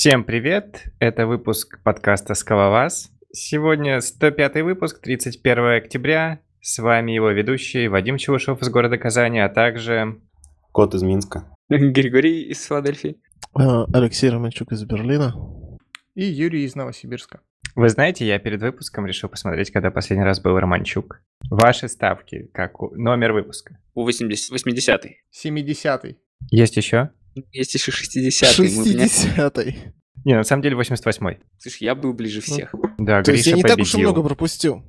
Всем привет! Это выпуск подкаста «Скалолаз». Сегодня 105 выпуск, 31 октября. С вами его ведущий Вадим Челышев из города Казани, а также... Кот из Минска. Григорий из Филадельфии. А, Алексей Романчук из Берлина. И Юрий из Новосибирска. Вы знаете, я перед выпуском решил посмотреть, когда последний раз был Романчук. Ваши ставки, как у- номер выпуска. У 80 80-й. 70-й. Есть еще? Есть еще 60-й. Мы- меня- 60-й. Не, на самом деле 88-й. Слушай, я был ближе всех. Да, То есть Гриша я не так уж и победил. много пропустил.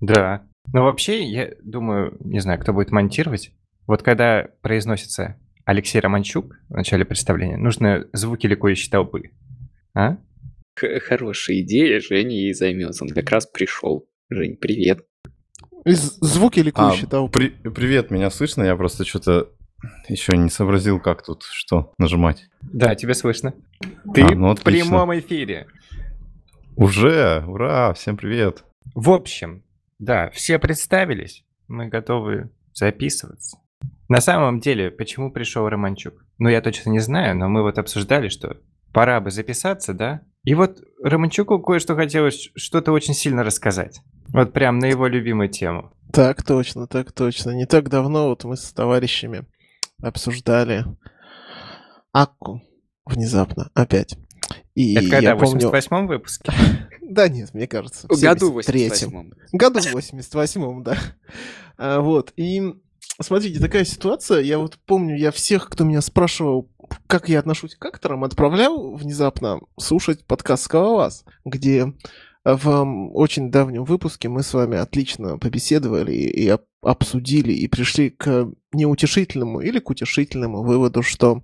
Да. Но вообще, я думаю, не знаю, кто будет монтировать. Вот когда произносится Алексей Романчук в начале представления, нужно звуки ликующей толпы. А? Х- Хорошая идея, Женя ей займется. Он как раз пришел. Жень, привет. И з- звуки А, ликующие толпы. при- привет, меня слышно? Я просто что-то еще не сообразил, как тут что нажимать. Да, тебя слышно. Ты А, ну в прямом эфире. Уже, ура, всем привет. В общем, да, все представились. Мы готовы записываться. На самом деле, почему пришел Романчук? Ну, я точно не знаю, но мы вот обсуждали, что пора бы записаться, да? И вот Романчуку кое-что хотелось что-то очень сильно рассказать. Вот прям на его любимую тему. Так точно, так точно. Не так давно вот мы с товарищами обсуждали Акку внезапно опять. И Это когда, я в помню... 88-м выпуске? Да нет, мне кажется, в Году 73-м. 88-м. Году в 88-м, да. А, вот, и смотрите, такая ситуация, я вот помню, я всех, кто меня спрашивал, как я отношусь к акторам, отправлял внезапно слушать подкаст «Скалолаз», где в очень давнем выпуске мы с вами отлично побеседовали и, и об- обсудили, и пришли к неутешительному или к утешительному выводу, что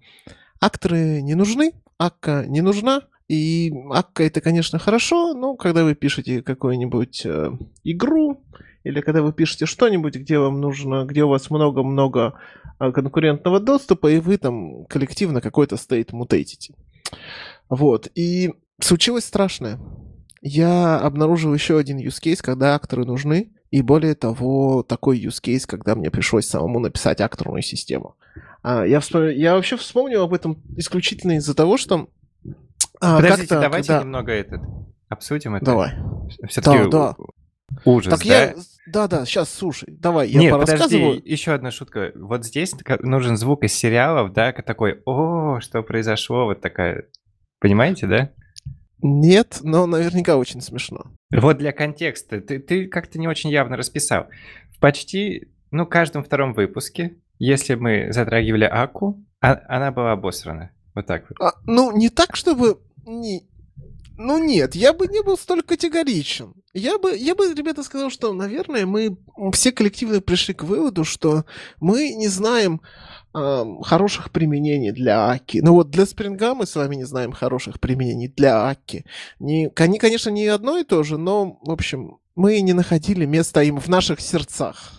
акторы не нужны, Акка не нужна, и Акка это, конечно, хорошо, но когда вы пишете какую-нибудь э, игру, или когда вы пишете что-нибудь, где вам нужно, где у вас много-много э, конкурентного доступа, и вы там коллективно какой-то стейт мутейтите. Вот. И случилось страшное. Я обнаружил еще один use case, когда акторы нужны, и более того, такой use case, когда мне пришлось самому написать акторную систему. А, я, вспом- я вообще вспомнил об этом исключительно из-за того, что а, Подождите, давайте когда- немного этот обсудим это. Давай. Все-таки Да, да. ужас, Так да? я... Да-да, сейчас, слушай, давай, я Нет, порассказываю. подожди, еще одна шутка. Вот здесь нужен звук из сериалов, да, такой, о, что произошло, вот такая. Понимаете, да? Нет, но наверняка очень смешно. Вот для контекста, ты, ты как-то не очень явно расписал. В почти, ну, каждом втором выпуске, если мы затрагивали Аку, а- она была обосрана. Вот так вот. А, ну, не так, чтобы... Не... Ну нет, я бы не был столь категоричен. Я бы, я бы, ребята, сказал, что, наверное, мы все коллективно пришли к выводу, что мы не знаем хороших применений для Аки. Ну вот для Спринга мы с вами не знаем хороших применений для Аки. Не, они, конечно, не одно и то же, но, в общем, мы не находили места им в наших сердцах.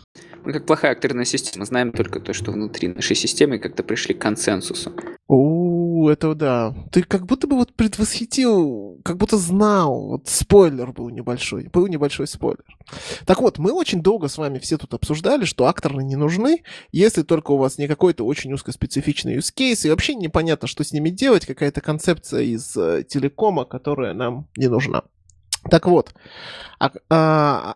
Мы как плохая акторная система. Знаем только то, что внутри нашей системы как-то пришли к консенсусу. У, это да. Ты как будто бы вот предвосхитил, как будто знал. Вот спойлер был небольшой. Был небольшой спойлер. Так вот, мы очень долго с вами все тут обсуждали, что акторы не нужны, если только у вас не какой-то очень узкоспецифичный use case, и вообще непонятно, что с ними делать, какая-то концепция из э, телекома, которая нам не нужна. Так вот, а- а,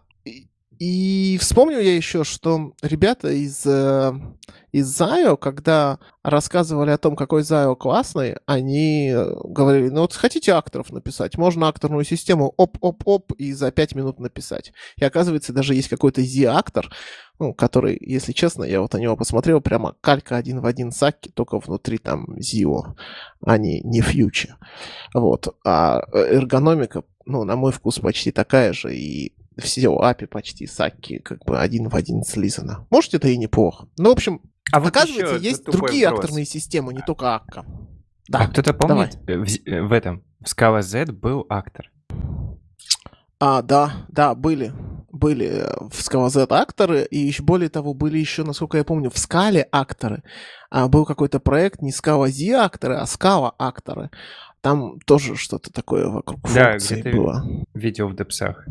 и- вспомнил я еще, что ребята из, э, из Zayo, когда рассказывали о том, какой Zayo классный, они э, говорили, ну вот хотите акторов написать, можно акторную систему оп-оп-оп и за 5 минут написать. И оказывается, даже есть какой-то Z-актор, ну, который, если честно, я вот на него посмотрел, прямо калька один в один Сакки, только внутри там Zio, а не, не Фьючи. Вот. А э, эргономика, ну, на мой вкус, почти такая же, и все API почти Сакки, как бы один в один слизано. Может, это и неплохо. Ну, в общем, А вот оказывается, есть другие вопрос. акторные системы, не только Акка. А Да. кто-то помнит, в, э, в этом, в Scala Z был актор. А, да, да, были. Были э, в Scala Z акторы, и еще более того, были еще, насколько я помню, в Скале акторы. А, был какой-то проект, не Scala Z акторы, а Scala акторы. Там тоже что-то такое вокруг Да, функции было. Видео в депсах.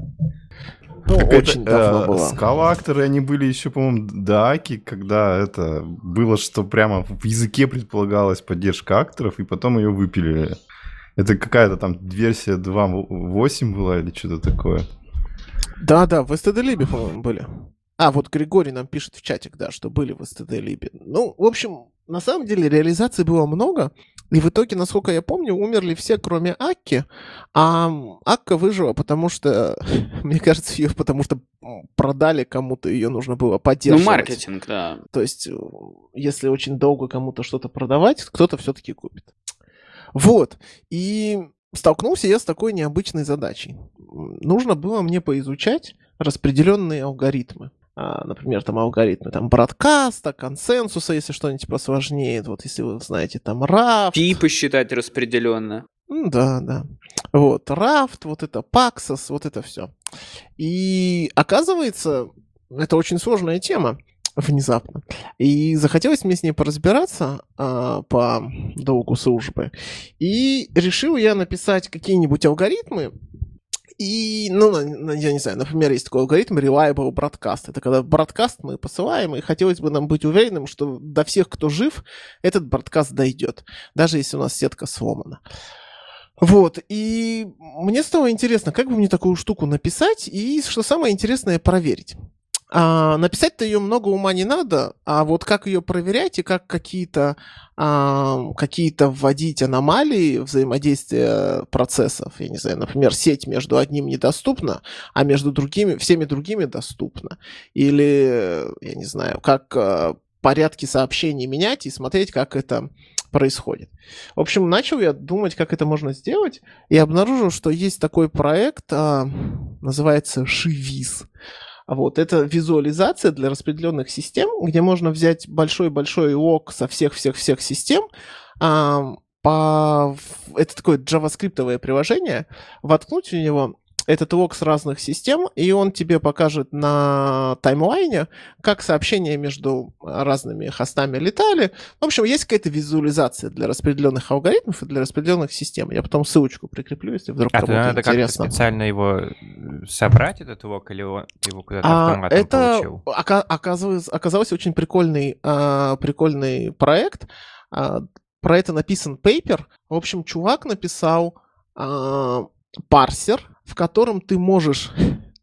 Ну, Так очень это, давно э, было. Скала-акторы, они были еще, по-моему, до Аки, когда это было, что прямо в языке предполагалась поддержка акторов, и потом ее выпилили. Это какая-то там версия 2.8 была или что-то такое? Да-да, в STD-либе, по-моему, были. А, вот Григорий нам пишет в чатик, да, что были в STD-либе. Ну, в общем, на самом деле реализаций было много, и в итоге, насколько я помню, умерли все, кроме Акки, а Акка выжила, потому что, мне кажется, ее потому что продали кому-то, ее нужно было Ну, поддерживать. маркетинг, да. То есть, э, если очень долго кому-то что-то продавать, кто-то все-таки купит. Вот. И столкнулся я с такой необычной задачей. Нужно было мне поизучать распределенные алгоритмы. А, например, там алгоритмы там бродкаста, консенсуса, если что-нибудь посложнее. Вот если вы знаете, там RAFT. Типы считать распределенно. Да, да. Вот, Рафт, вот это Paxos, вот это все. И оказывается, это очень сложная тема внезапно. И захотелось мне с ней поразбираться а, по долгу службы. И решил я написать какие-нибудь алгоритмы, и, ну, я не знаю, например, есть такой алгоритм Reliable Broadcast. Это когда бродкаст мы посылаем, и хотелось бы нам быть уверенным, что до всех, кто жив, этот бродкаст дойдет, даже если у нас сетка сломана. Вот, и мне стало интересно, как бы мне такую штуку написать, и, что самое интересное, проверить. А, написать-то ее много ума не надо, а вот как ее проверять и как какие-то а, какие-то вводить аномалии взаимодействия процессов. Я не знаю, например, сеть между одним недоступна, а между другими, всеми другими доступна. Или, я не знаю, как а, порядки сообщений менять и смотреть, как это происходит. В общем, начал я думать, как это можно сделать, и обнаружил, что есть такой проект, а, называется Шивиз. Вот, это визуализация для распределенных систем, где можно взять большой-большой лог со всех-всех-всех систем, а, по... это такое джаваскриптовое приложение, воткнуть в него этот лог с разных систем, и он тебе покажет на таймлайне, как сообщения между разными хостами летали. В общем, есть какая-то визуализация для распределенных алгоритмов и для распределенных систем. Я потом ссылочку прикреплю, если вдруг А то кому-то надо интересно. специально его э, собрать, этот лог, или он- ты его куда-то А, автоматом это получил? ока- оказывается, оказался очень прикольный, а, прикольный проект. А, про это написан пейпер. В общем, чувак написал а, парсер, в котором ты можешь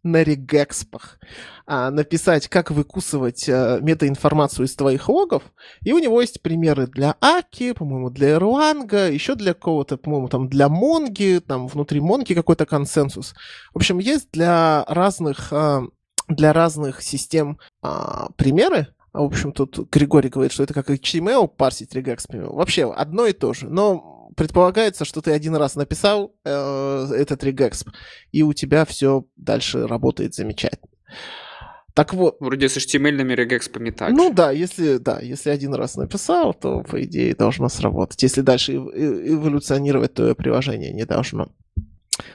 на регэкспах а, написать, как выкусывать а, метаинформацию из твоих логов. И у него есть примеры для Аки, по-моему, для Erlang, еще для какого-то, по-моему, там для Монги, там внутри Монги какой-то консенсус. В общем, есть для разных, а, для разных систем а, примеры. В общем, тут Григорий говорит, что это как HTML парсить регэкспами. Вообще, одно и то же. Но предполагается, что ты один раз написал э, этот регэксп, и у тебя все дальше работает замечательно. Так вот, Вроде с HTML-ными регэкспами так ну же. да, если да, если один раз написал, то по идее должно сработать. Если дальше э- эволюционировать, то приложение не должно.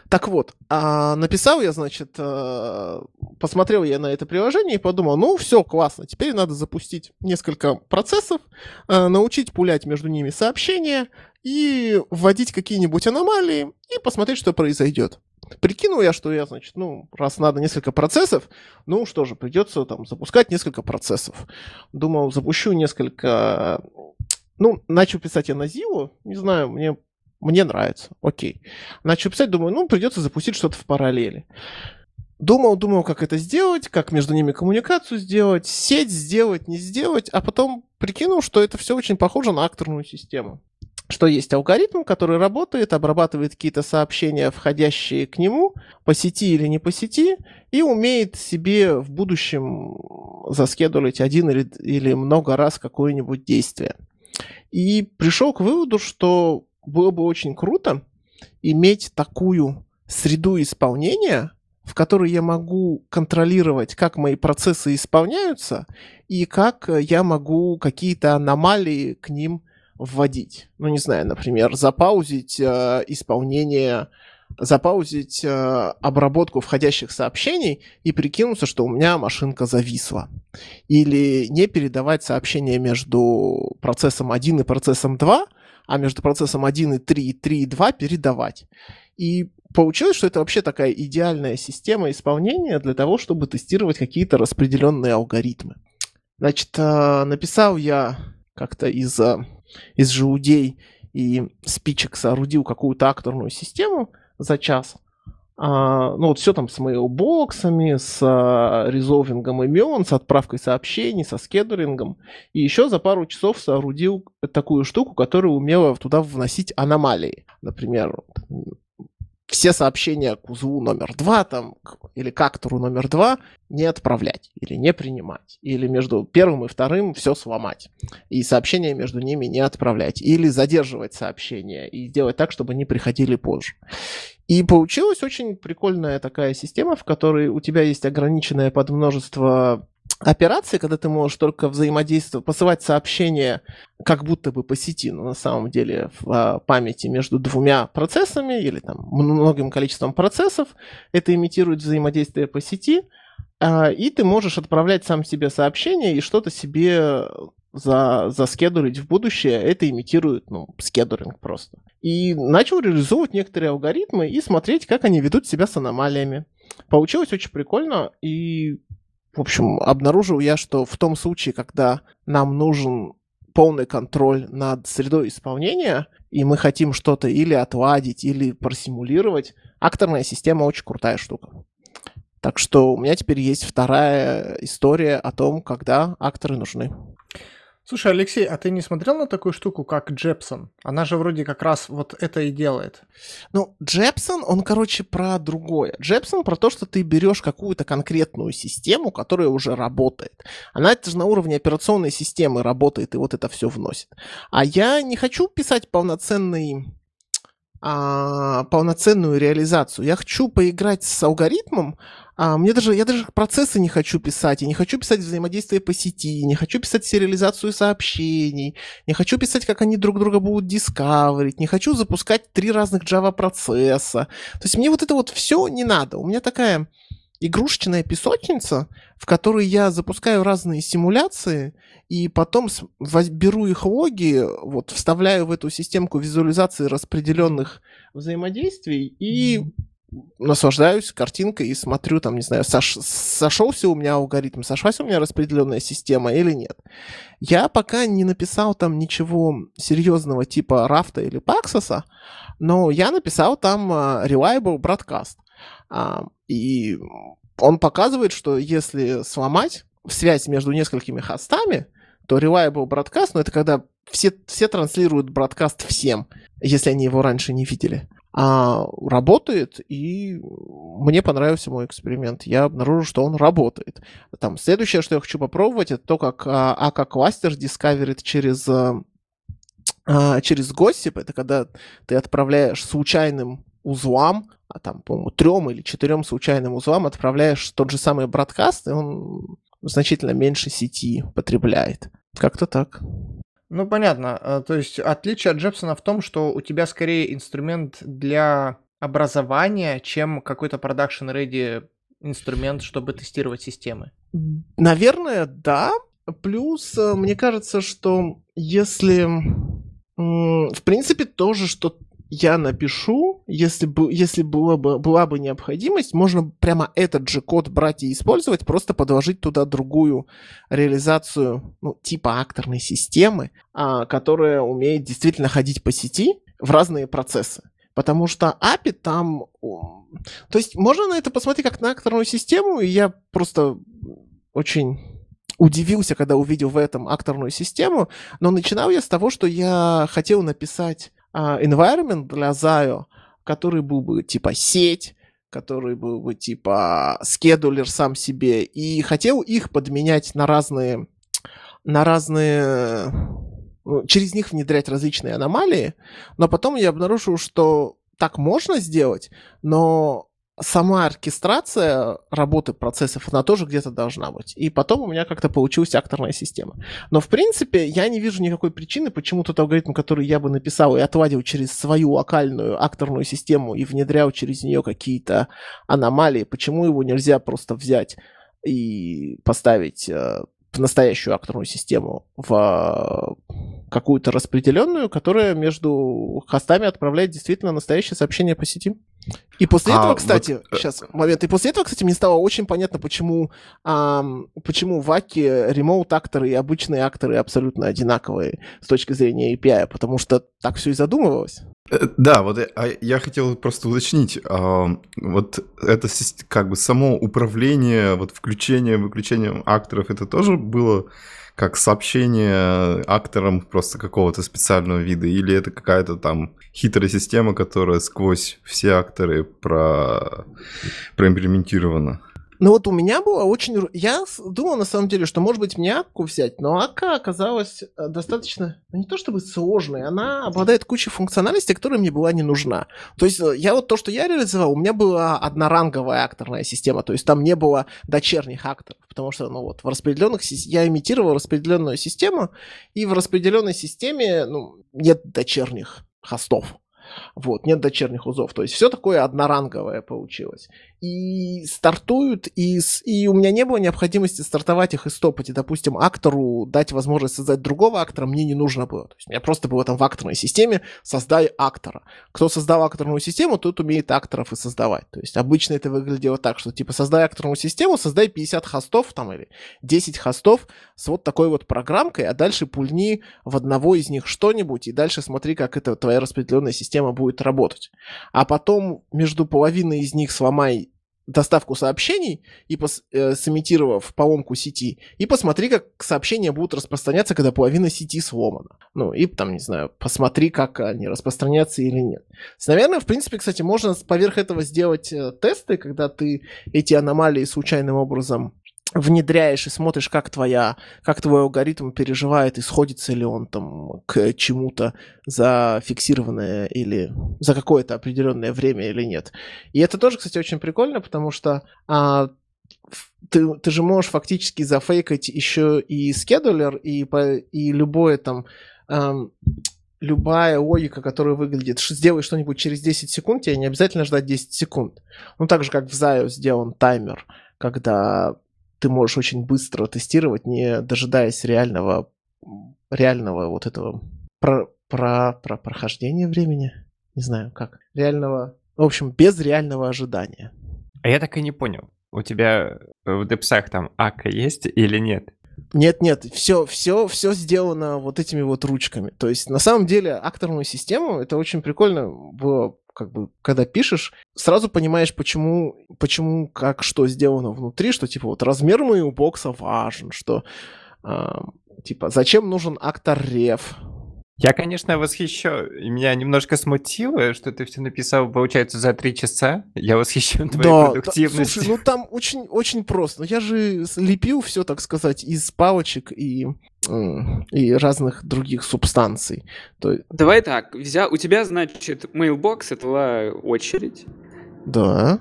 Так вот, а написал я, значит, э, посмотрел я на это приложение и подумал, ну все, классно, теперь надо запустить несколько процессов, э, научить пулять между ними сообщения и вводить какие-нибудь аномалии и посмотреть, что произойдет. Прикинул я, что я, значит, ну, раз надо несколько процессов, ну что же, придется там запускать несколько процессов. Думал, запущу несколько... Ну, начал писать я на Зилу, не знаю, мне, мне нравится, окей. Начал писать, думаю, ну, придется запустить что-то в параллели. Думал, думал, как это сделать, как между ними коммуникацию сделать, сеть сделать, не сделать, а потом прикинул, что это все очень похоже на акторную систему что есть алгоритм, который работает, обрабатывает какие-то сообщения, входящие к нему, по сети или не по сети, и умеет себе в будущем заскедулить один или, или много раз какое-нибудь действие. И пришел к выводу, что было бы очень круто иметь такую среду исполнения, в которой я могу контролировать, как мои процессы исполняются, и как я могу какие-то аномалии к ним вводить. Ну, не знаю, например, запаузить э, исполнение, запаузить э, обработку входящих сообщений и прикинуться, что у меня машинка зависла. Или не передавать сообщения между процессом 1 и процессом 2, а между процессом 1 и 3 и 3 и 2 передавать. И получилось, что это вообще такая идеальная система исполнения для того, чтобы тестировать какие-то распределенные алгоритмы. Значит, э, написал я как-то из, э, из желудей и спичек соорудил какую-то акторную систему за час, а, ну вот все там с мейлбоксами, с а, резолвингом имен, с отправкой сообщений, со скедулингом. И еще за пару часов соорудил такую штуку, которая умела туда вносить аномалии. Например, все сообщения к узлу номер два там, или к актору номер два не отправлять или не принимать. Или между первым и вторым все сломать. И сообщения между ними не отправлять. Или задерживать сообщения и делать так, чтобы они приходили позже. И получилась очень прикольная такая система, в которой у тебя есть ограниченное подмножество операции, когда ты можешь только взаимодействовать, посылать сообщения как будто бы по сети, но на самом деле в а, памяти между двумя процессами или там многим количеством процессов. Это имитирует взаимодействие по сети. А, и ты можешь отправлять сам себе сообщение и что-то себе за, заскедулить в будущее, это имитирует, ну, скедулинг просто. И начал реализовывать некоторые алгоритмы и смотреть, как они ведут себя с аномалиями. Получилось очень прикольно, и, в общем, обнаружил я, что в том случае, когда нам нужен полный контроль над средой исполнения, и мы хотим что-то или отладить, или просимулировать, акторная система очень крутая штука. Так что у меня теперь есть вторая история о том, когда акторы нужны. Слушай, Алексей, а ты не смотрел на такую штуку, как Джепсон? Она же вроде как раз вот это и делает. Ну, Джепсон, он, короче, про другое. Джепсон про то, что ты берешь какую-то конкретную систему, которая уже работает. Она это же на уровне операционной системы работает и вот это все вносит. А я не хочу писать полноценный а, полноценную реализацию. Я хочу поиграть с алгоритмом, а, мне даже, я даже процессы не хочу писать, я не хочу писать взаимодействие по сети, не хочу писать сериализацию сообщений, не хочу писать, как они друг друга будут дискаверить, не хочу запускать три разных Java процесса. То есть мне вот это вот все не надо. У меня такая игрушечная песочница, в которой я запускаю разные симуляции, и потом беру их логи, вот, вставляю в эту системку визуализации распределенных взаимодействий и наслаждаюсь картинкой и смотрю, там, не знаю, сош, сошелся у меня алгоритм, сошлась у меня распределенная система или нет. Я пока не написал там ничего серьезного типа рафта или паксоса, но я написал там uh, reliable broadcast. Uh, и он показывает, что если сломать связь между несколькими хостами, то reliable broadcast, ну это когда все, все транслируют бродкаст всем, если они его раньше не видели а, работает, и мне понравился мой эксперимент. Я обнаружил, что он работает. Там, следующее, что я хочу попробовать, это то, как а, AK кластер дискаверит через, а, а, через Gossip. Это когда ты отправляешь случайным узлам, а там, по-моему, трем или четырем случайным узлам отправляешь тот же самый бродкаст, и он значительно меньше сети потребляет. Как-то так. Ну, понятно. Э, то есть отличие от Джепсона в том, что у тебя скорее инструмент для образования, чем какой-то production-ready инструмент, чтобы тестировать системы. Наверное, да. Плюс, э, мне кажется, что если... В принципе, тоже, что я напишу, если, бы, если была, бы, была бы необходимость, можно прямо этот же код брать и использовать, просто подложить туда другую реализацию, ну, типа акторной системы, а, которая умеет действительно ходить по сети в разные процессы. Потому что API там... То есть можно на это посмотреть как на акторную систему, и я просто очень удивился, когда увидел в этом акторную систему, но начинал я с того, что я хотел написать environment для Zayo, который был бы типа сеть, который был бы типа скедулер сам себе, и хотел их подменять на разные, на разные, ну, через них внедрять различные аномалии, но потом я обнаружил, что так можно сделать, но сама оркестрация работы процессов, она тоже где-то должна быть. И потом у меня как-то получилась акторная система. Но, в принципе, я не вижу никакой причины, почему тот алгоритм, который я бы написал и отладил через свою локальную акторную систему и внедрял через нее какие-то аномалии, почему его нельзя просто взять и поставить э, в настоящую акторную систему, в какую-то распределенную, которая между хостами отправляет действительно настоящее сообщение по сети. И после А, этого, вот, кстати, э, сейчас, момент. И после этого, кстати, мне стало очень понятно, почему, ам, почему в Аке ремоут-акторы и обычные акторы абсолютно одинаковые с точки зрения API, потому что так все и задумывалось. Э, Да, вот э, а я хотел просто уточнить, а, вот это как бы само управление, вот включением, выключением акторов, это тоже было как сообщение акторам просто какого-то специального вида, или это какая-то там хитрая система, которая сквозь все акторы про... проимплементирована? Ну вот у меня было очень... Я думал на самом деле, что может быть мне Акку взять, но Акка оказалась э, достаточно, ну не то чтобы сложной, она обладает кучей функциональности, которая мне была не нужна. То есть э, я вот то, что я реализовал, у меня была одноранговая акторная система, то есть там не было дочерних акторов, потому что, ну вот, в распределенных... Я имитировал распределенную систему, и в распределенной системе, ну, нет дочерних хостов. Вот, нет дочерних узов. То есть все такое одноранговое получилось и стартуют, и, и у меня не было необходимости стартовать их и стопать. И, допустим, актору дать возможность создать другого актора мне не нужно было. То есть у меня просто было там в акторной системе создай актора. Кто создал акторную систему, тот умеет акторов и создавать. То есть обычно это выглядело так, что типа создай акторную систему, создай 50 хостов там или 10 хостов с вот такой вот программкой, а дальше пульни в одного из них что-нибудь, и дальше смотри, как эта твоя распределенная система будет работать. А потом между половиной из них сломай доставку сообщений и пос, э, сымитировав поломку сети, и посмотри, как сообщения будут распространяться, когда половина сети сломана. Ну, и там, не знаю, посмотри, как они распространятся или нет. Наверное, в принципе, кстати, можно поверх этого сделать э, тесты, когда ты эти аномалии случайным образом внедряешь и смотришь, как твоя, как твой алгоритм переживает, и сходится ли он там к чему-то зафиксированное или за какое-то определенное время или нет. И это тоже, кстати, очень прикольно, потому что а, ты, ты же можешь фактически зафейкать еще и скедулер, и, по- и любое там... ам, любая логика, которая выглядит, сделай что-нибудь через 10 секунд, тебе не обязательно ждать 10 секунд. Ну, так же, как в Zayo сделан таймер, когда ты можешь очень быстро тестировать, не дожидаясь реального, реального вот этого про, про, про прохождение времени. Не знаю, как. Реального... В общем, без реального ожидания. А я так и не понял. У тебя в депсах там АК есть или нет? Нет, нет, все, все, все сделано вот этими вот ручками. То есть, на самом деле, акторную систему это очень прикольно было, как бы, когда пишешь, сразу понимаешь, почему, почему, как, что сделано внутри, что типа вот размер моего бокса важен, что а, типа зачем нужен актор рев. Я, конечно, восхищен. И Меня немножко смутило, что ты все написал, получается, за три часа. Я восхищен твоей Да, да, продуктивностью. слушай, ну там очень, очень просто. Я же лепил все, так сказать, из палочек и, и разных других субстанций. То, Давай так, взял, у тебя, значит, mailbox, это была очередь. да.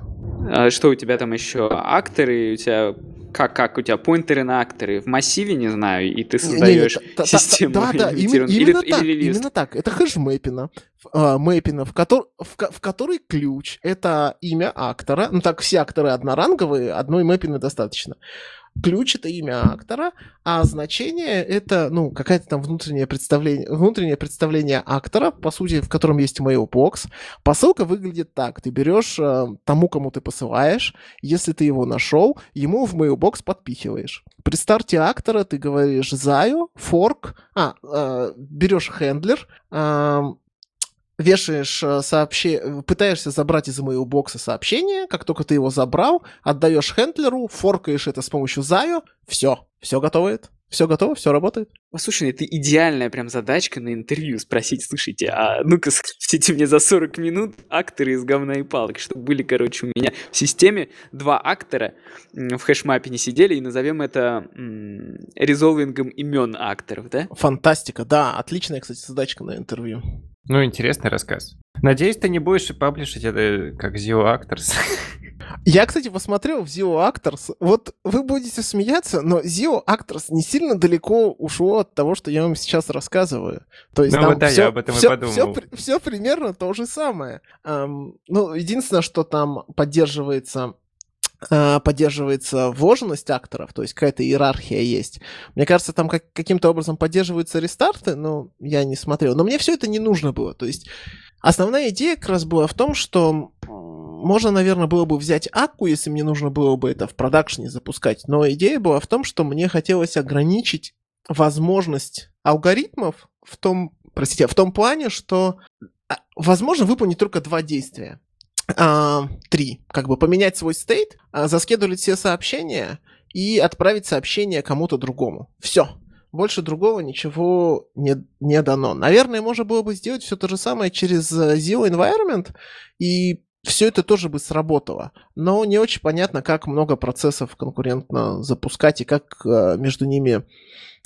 А что у тебя там еще? Акторы, у тебя как, как у тебя поинтеры на акторы в массиве, не знаю, и ты создаешь та- та- та- систему. Да, да, именно. Или- или так, лист. именно так. Это хэш мэппина, а, мэппина, в, котор- в, в который ключ — это имя актора. Ну так, все акторы одноранговые, одной мэппины достаточно. Ключ — это имя актора, а значение — это, ну, какое-то там внутреннее представление, внутреннее представление актора, по сути, в котором есть mailbox. Посылка выглядит так. Ты берешь э, тому, кому ты посылаешь, если ты его нашел, ему в mailbox подпихиваешь. При старте актора ты говоришь заю, форк, а, э, берешь хендлер, эм, вешаешь э, сообщение, пытаешься забрать из моего бокса сообщение, как только ты его забрал, отдаешь хендлеру, форкаешь это с помощью заю, все, все готовит, все готово, все работает. Послушай, это идеальная прям задачка на интервью спросить, слушайте, а ну-ка скажите мне за 40 минут акторы из говна и палок, чтобы были, короче, у меня в системе два актора в хэшмапе не сидели, и назовем это м, резолвингом имен акторов, да? Фантастика, да, отличная, кстати, задачка на интервью. Ну, интересный рассказ. Надеюсь, ты не будешь и паблишить это как Zio Actors. Я, кстати, посмотрел в Zio Actors. Вот вы будете смеяться, но Zio Actors не сильно далеко ушло от того, что я вам сейчас рассказываю. То есть Ну там вот да, я всё- об этом и всё- подумал. всё при- всё примерно то же самое. Ам, ну, единственное, что там поддерживается поддерживается вложенность акторов, то есть какая-то иерархия есть. Мне кажется, там как- каким-то образом поддерживаются рестарты, но я не смотрел. Но мне все это не нужно было. То есть основная идея как раз была в том, что можно, наверное, было бы взять Акку, если мне нужно было бы это в продакшне запускать. Но идея была в том, что мне хотелось ограничить возможность алгоритмов в том, простите, в том плане, что а, возможно выполнить только два действия. А, три. Как бы поменять свой стейт, а, заскедулить все сообщения и отправить сообщение кому-то другому. Все. Больше другого ничего не, не дано. Наверное, можно было бы сделать все то же самое через э, Zero Environment, и все это тоже бы сработало. Но не очень понятно, как много процессов конкурентно запускать и как э, между ними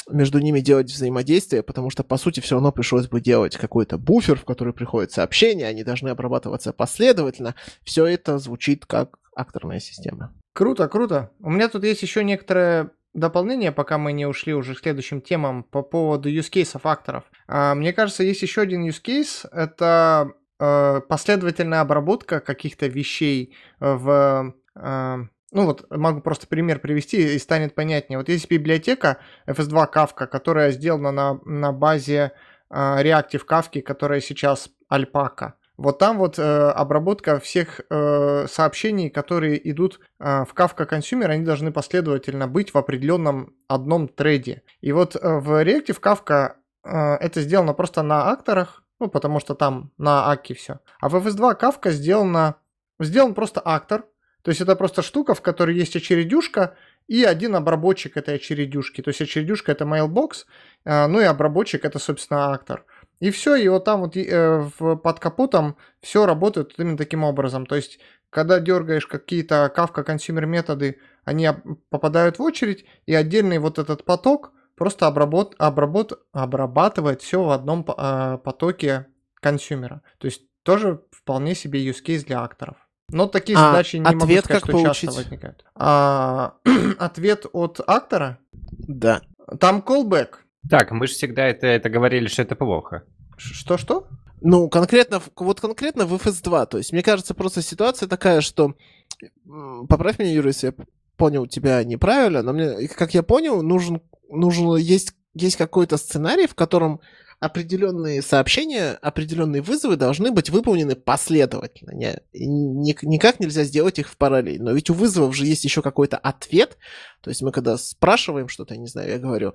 между ними делать взаимодействие, потому что, по сути, все равно пришлось бы делать какой-то буфер, в который приходят сообщения, они должны обрабатываться последовательно. Все это звучит как акторная система. Круто, круто. У меня тут есть еще некоторое дополнение, пока мы не ушли уже к следующим темам по поводу use cases акторов. А, мне кажется, есть еще один use case. Это э, последовательная обработка каких-то вещей в э, ну вот могу просто пример привести и станет понятнее. Вот есть библиотека FS2 Kafka, которая сделана на, на базе э, Reactive Kafka, которая сейчас Alpaca. Вот там вот э, обработка всех э, сообщений, которые идут э, в Kafka Consumer, они должны последовательно быть в определенном одном треде. И вот э, в Reactive Kafka э, это сделано просто на акторах, ну потому что там на Akk е все. А в FS2 Kafka сделано, сделан просто актор, то есть это просто штука, в которой есть очередюшка и один обработчик этой очередюшки. То есть очередюшка это mailbox, э, ну и обработчик это, собственно, актор. И все, и вот там вот э, под капотом все работает именно таким образом. То есть, когда дергаешь какие-то Kafka consumer методы, они попадают в очередь, и отдельный вот этот поток просто обработ, обработ, обрабатывает все в одном э, потоке консюмера. То есть, тоже вполне себе use case для акторов. Но такие а задачи не ответ могу сказать, как что получить? часто возникают. А, ответ от актора? Да. Там callback. Так, мы же всегда это, это говорили, что это плохо. Что-что? Ну, конкретно, вот конкретно в FS2. То есть, мне кажется, просто ситуация такая, что... Поправь меня, Юра, если я понял тебя неправильно, но мне, как я понял, нужен, нужен есть, есть какой-то сценарий, в котором определенные сообщения, определенные вызовы должны быть выполнены последовательно. Не, не, никак нельзя сделать их в параллель. Но ведь у вызовов же есть еще какой-то ответ. То есть мы когда спрашиваем что-то, я не знаю, я говорю,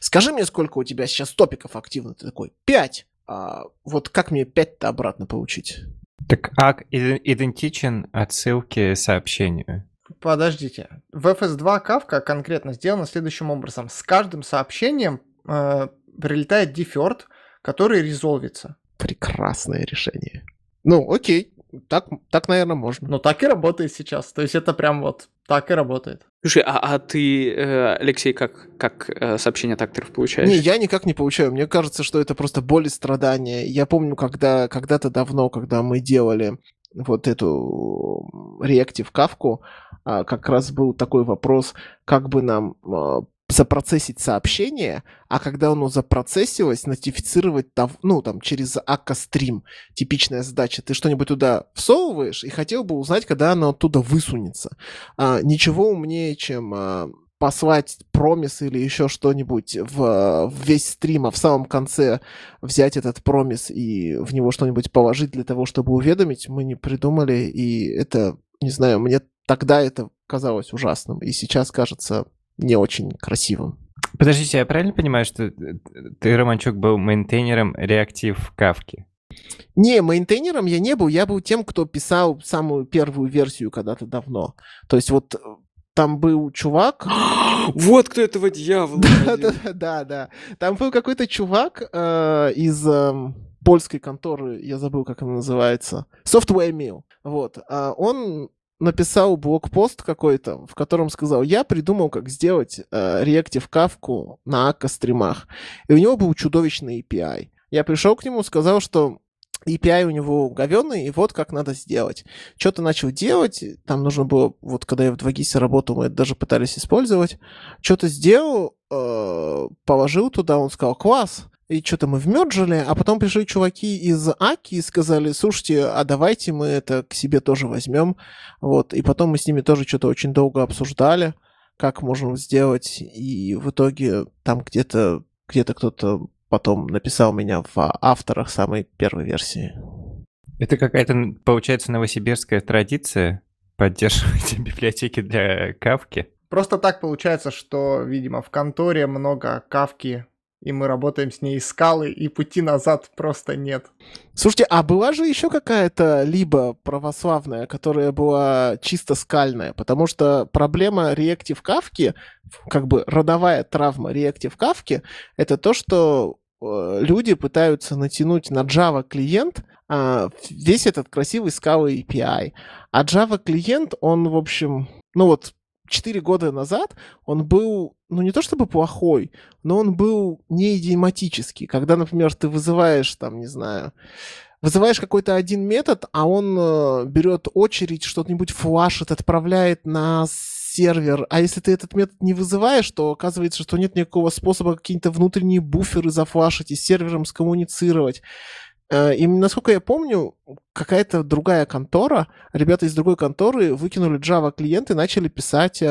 скажи мне, сколько у тебя сейчас топиков активно. Ты такой, пять. А вот как мне пять-то обратно получить? Так ак идентичен отсылке сообщению. Подождите. В FS2 Kafka конкретно сделано следующим образом. С каждым сообщением э, прилетает деферт, который резолвится. Прекрасное решение. Ну, окей. Так, так, наверное, можно. Ну, так и работает сейчас. То есть это прям вот так и работает. Слушай, а, а ты, э, Алексей, как, как э, сообщение от акторов получаешь? Не, я никак не получаю. Мне кажется, что это просто боль и страдания. Я помню, когда когда-то давно, когда мы делали вот эту реактив кавку, как раз был такой вопрос, как бы нам а, запроцессить сообщение, а когда оно запроцессилось, нотифицировать, ну, там, через akka стрим типичная задача. Ты что-нибудь туда всовываешь и хотел бы узнать, когда оно оттуда высунется. А, ничего умнее, чем а, послать промис или еще что-нибудь в, в весь стрим, а в самом конце взять этот promise и в него что-нибудь положить для того, чтобы уведомить, мы не придумали, и это, не знаю, мне тогда это казалось ужасным, и сейчас кажется не очень красивым. Подождите, я правильно понимаю, что ты, Романчук, был мейнтейнером Reactive Kafka? Не, мейнтейнером я не был, я был тем, кто писал самую первую версию когда-то давно. То есть вот э, там был чувак... вот кто этого дьявола! да, да, да, да. Там был какой-то чувак э, из э, польской конторы, я забыл, как она называется, Software Mill. Вот. А он написал блокпост какой-то, в котором сказал, я придумал, как сделать э, реактив кавку на akka стримах. И у него был чудовищный API. Я пришел к нему, сказал, что API у него говенный, и вот как надо сделать. Что-то начал делать, там нужно было, вот когда я в 2GIS работал, мы это даже пытались использовать. Что-то сделал, э, положил туда, он сказал, класс, и что-то мы вмерджили, а потом пришли чуваки из Аки и сказали, слушайте, а давайте мы это к себе тоже возьмем. Вот, и потом мы с ними тоже что-то очень долго обсуждали, как можем сделать, и в итоге там где-то где-то кто-то потом написал меня в авторах самой первой версии. Это какая-то, получается, новосибирская традиция поддерживать библиотеки для кавки. Просто так получается, что, видимо, в конторе много кавки, и мы работаем с ней из скалы, и пути назад просто нет. Слушайте, а была же еще какая-то либо православная, которая была чисто скальная? Потому что проблема Reactive Кавки, как бы родовая травма Reactive Кавки, это то, что э, люди пытаются натянуть на Java клиент а, весь этот красивый Scala API. А Java клиент, он, в общем, ну вот 4 года назад он был, ну не то чтобы плохой, но он был не идиоматический. Когда, например, ты вызываешь, там, не знаю, вызываешь какой-то один метод, а он э, берет очередь, что-нибудь флашит, отправляет на сервер. А если ты этот метод не вызываешь, то оказывается, что нет никакого способа какие-то внутренние буферы зафлашить и с сервером скоммуницировать. Э, И насколько я помню, какая-то другая контора, ребята из другой конторы выкинули Java клиент и начали писать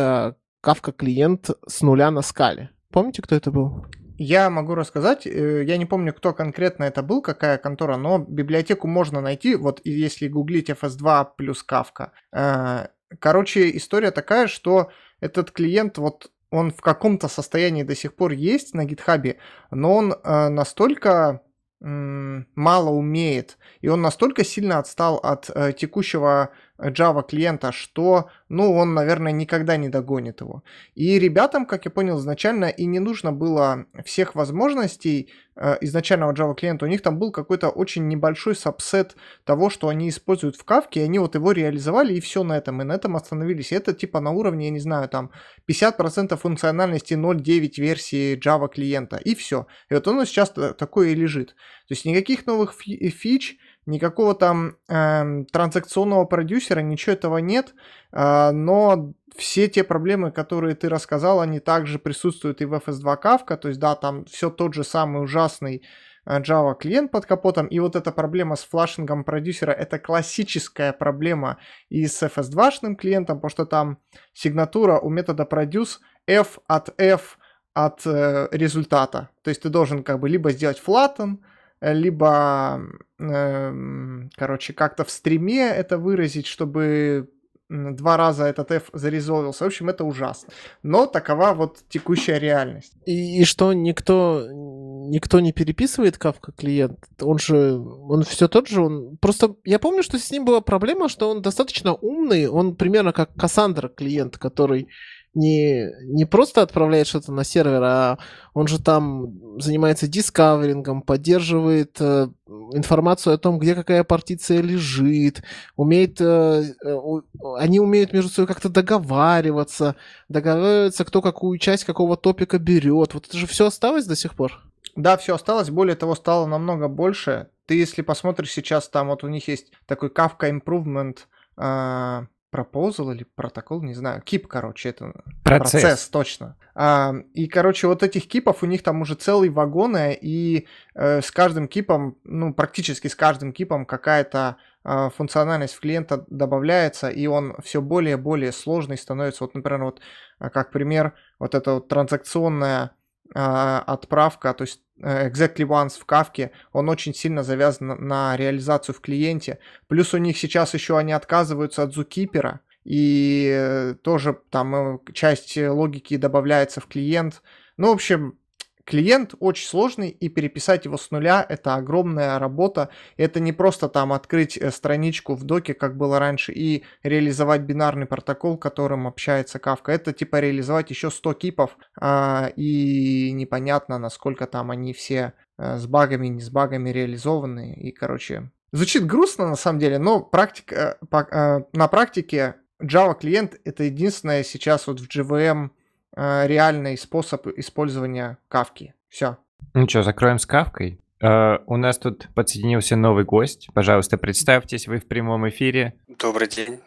э, Kafka клиент с нуля на скале. Помните, кто это был? Я могу рассказать, э, я не помню, кто конкретно это был, какая контора, но библиотеку можно найти, вот если гуглить FS2 плюс Kafka. Э, Короче, история такая, что этот клиент, вот он в каком-то состоянии до сих пор есть на гитхабе, но он э, настолько мало умеет, и он настолько сильно отстал от текущего Java клиента, что, ну, он, наверное, никогда не догонит его. И ребятам, как я понял, изначально и не нужно было всех возможностей э, изначального Java клиента. У них там был какой-то очень небольшой сабсет того, что они используют в Кавке, и они вот его реализовали, и все на этом, и на этом остановились. И это типа на уровне, я не знаю, там 50% функциональности 0.9 версии Java клиента, и все. И вот оно сейчас та- такое и лежит. То есть никаких новых фи- фич, никакого там эм, транзакционного продюсера, ничего этого нет, а, но все те проблемы, которые ты рассказал, они также присутствуют и в FS2 Kafka, то есть да, там все тот же самый ужасный э, Java клиент под капотом, и вот эта проблема с флашингом продюсера, это классическая проблема и с FS2-шным клиентом, потому что там сигнатура у метода produce f от f от э, результата. То есть ты должен как бы либо сделать flatten, э, либо, эм, короче, как-то в стриме это выразить, чтобы два раза этот f зарезолвился. В общем, это ужасно. Но такова вот текущая реальность. И, и что никто никто не переписывает Kafka клиент? Он же он все тот же. Он просто я помню, что с ним была проблема, что он достаточно умный. Он примерно как Cassandra клиент, который не, не просто отправляет что-то на сервер, а он же там занимается дискаверингом, поддерживает э, информацию о том, где какая партиция лежит, умеет, э, э, у- они умеют между собой как-то договариваться, договариваться, кто какую часть какого топика берет. Вот это же все осталось до сих пор. Да, все осталось, более того, стало намного больше. Ты, если посмотришь сейчас, там вот у них есть такой Kafka Improvement а, Proposal или протокол, не знаю, кип, короче, это Процесс. точно. А, и, короче, вот этих кипов у них там уже целые вагоны, и э, с каждым кипом, ну, практически с каждым кипом какая-то а, функциональность в клиента добавляется, и он все более и более сложный становится. Вот, например, вот а, как пример, вот эта вот транзакционная а, отправка, то есть э, exactly once в кавке, он очень сильно завязан на, реализацию в клиенте. Плюс у них сейчас еще они отказываются от зукипера, и э, тоже там э, часть э, логики добавляется в клиент. Ну, в общем, клиент очень сложный, и переписать его с нуля это огромная работа. Это не просто там открыть э, страничку в доке, как было раньше, и реализовать бинарный протокол, которым общается Kafka. Это типа реализовать еще 100 кипов, а, и непонятно, насколько там они все э, с багами, не с багами реализованы. И, короче, звучит грустно на самом деле, но практика, э, на практике Java клиент это единственное сейчас вот в JVM реальный способ использования кавки. Все. Ну что, закроем с кавкой? Э, у нас тут подсоединился новый гость. Пожалуйста, представьтесь, вы в прямом эфире. Добрый день,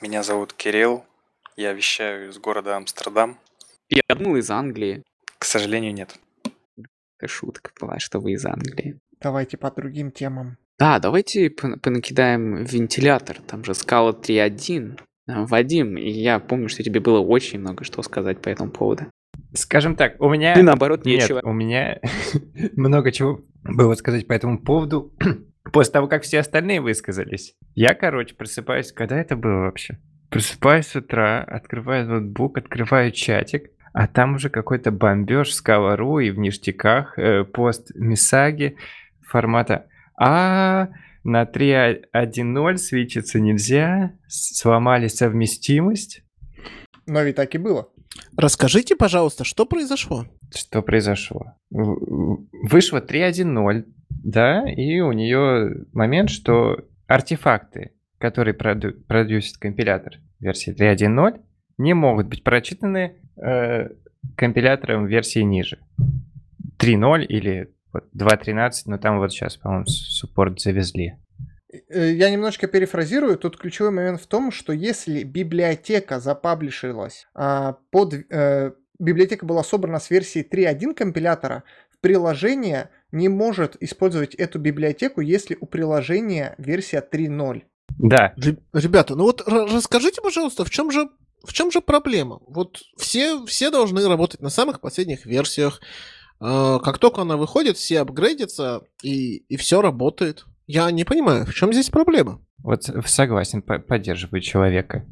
меня зовут Кирилл, я вещаю из города Амстердам. Я думал из Англии. К сожалению, нет. Это шутка была, что вы из Англии. Давайте по другим темам. Да, давайте пон- понакидаем вентилятор. Там же скала 3.1. А, Вадим, я помню, что тебе было очень много что сказать по этому поводу. Скажем так, у меня... И наоборот, Нет, нечего. у меня много чего было сказать по этому поводу. После того, как все остальные высказались. Я, короче, просыпаюсь. Когда это было вообще? Просыпаюсь с утра, открываю ноутбук, открываю чатик, а там уже какой-то бомбеж в Скалару и в ништяках, э, пост Мисаги формата «А, на 3.1.0 свечиться нельзя, сломали совместимость». Но ведь так и было. Расскажите, пожалуйста, что произошло? Что произошло? Вышло 3.1.0, да, и у нее момент, что артефакты, которые проду- продюсит компилятор версии 3.1.0, не могут быть прочитаны э, компилятором версии ниже. 3.0 или 2.13, но там вот сейчас, по-моему, суппорт завезли. Э, Я немножечко перефразирую. Тут ключевой момент в том, что если библиотека запаблишилась а, под... э, библиотека была собрана с версии 3.1 компилятора, приложение не может использовать эту библиотеку, если у приложения версия 3.0. Да, Ре- Ребята, ну вот ра- расскажите, пожалуйста, в чем же в чем же проблема? Вот все, все должны работать на самых последних версиях. Э, Как только она выходит, все апгрейдятся, и, и все работает. Я не понимаю, в чем здесь проблема? вот согласен, по- поддерживаю человека.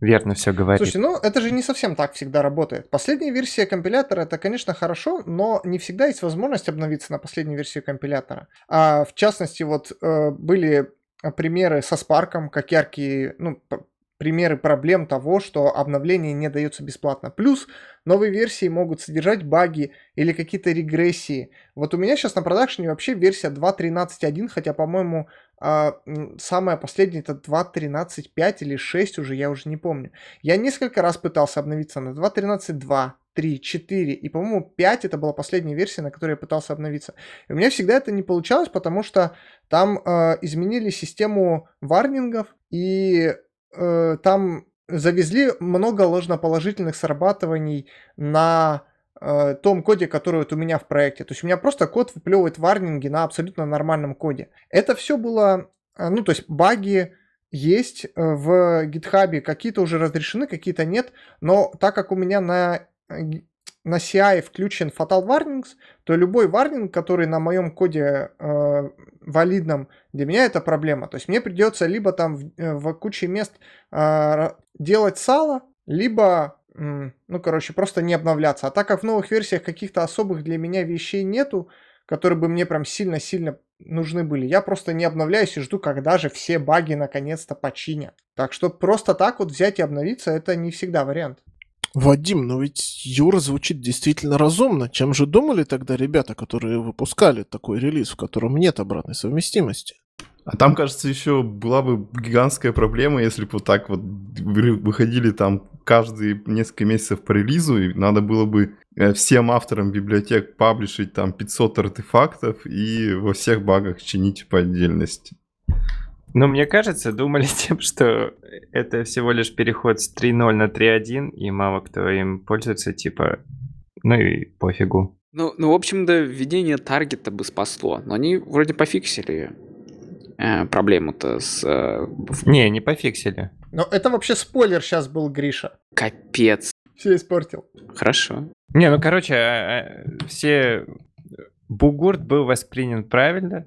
Верно все говорит. Слушайте, ну это же не совсем так всегда работает. Последняя версия компилятора это, конечно, хорошо, но не всегда есть возможность обновиться на последнюю версию компилятора. А в частности, вот э, были примеры со Spark, как яркие, ну, примеры проблем того, что обновление не дается бесплатно. Плюс новые версии могут содержать баги или какие-то регрессии. Вот у меня сейчас на продакшене вообще версия 2.13.1, хотя, по-моему, а, самая последняя это 2.13.5 или 6 уже, я уже не помню. Я несколько раз пытался обновиться на 2.13.2, 3, 4 и, по-моему, 5 это была последняя версия, на которой я пытался обновиться. И у меня всегда это не получалось, потому что там э, изменили систему варнингов и э, там завезли много ложноположительных срабатываний на э, том коде, который вот у меня в проекте. То есть у меня просто код выплевывает варнинги на абсолютно нормальном коде. Это все было, э, ну то есть баги есть э, в гитхабе, какие-то уже разрешены, какие-то нет, но так как у меня на, э, на CI включен Fatal Warnings, то любой варнинг, который на моем коде э, валидном, для меня это проблема. То есть мне придется либо там в, э, в куче мест э, делать сало, либо, ну, короче, просто не обновляться. А так как в новых версиях каких-то особых для меня вещей нету, которые бы мне прям сильно-сильно нужны были, я просто не обновляюсь и жду, когда же все баги наконец-то починят. Так что просто так вот взять и обновиться, это не всегда вариант. Вадим, но ведь Юра звучит действительно разумно. Чем же думали тогда ребята, которые выпускали такой релиз, в котором нет обратной совместимости? А там, кажется, еще была бы гигантская проблема, если бы вот так вот вы- выходили там каждые несколько месяцев по релизу, и надо было бы э, всем авторам библиотек паблишить там 500 артефактов и во всех багах чинить по отдельности. Но мне кажется, думали тем, что это всего лишь переход с 3.0 на 3.1, и мало кто им пользуется, типа, ну и пофигу. Ну, ну, в общем-то, введение таргета бы спасло. Но они вроде пофиксили э, проблему-то с... э, Не, не пофиксили. Но это вообще спойлер сейчас был, Гриша. Капец. Все испортил. Хорошо. Не, ну короче, а, а, все... Бугурт был воспринят правильно,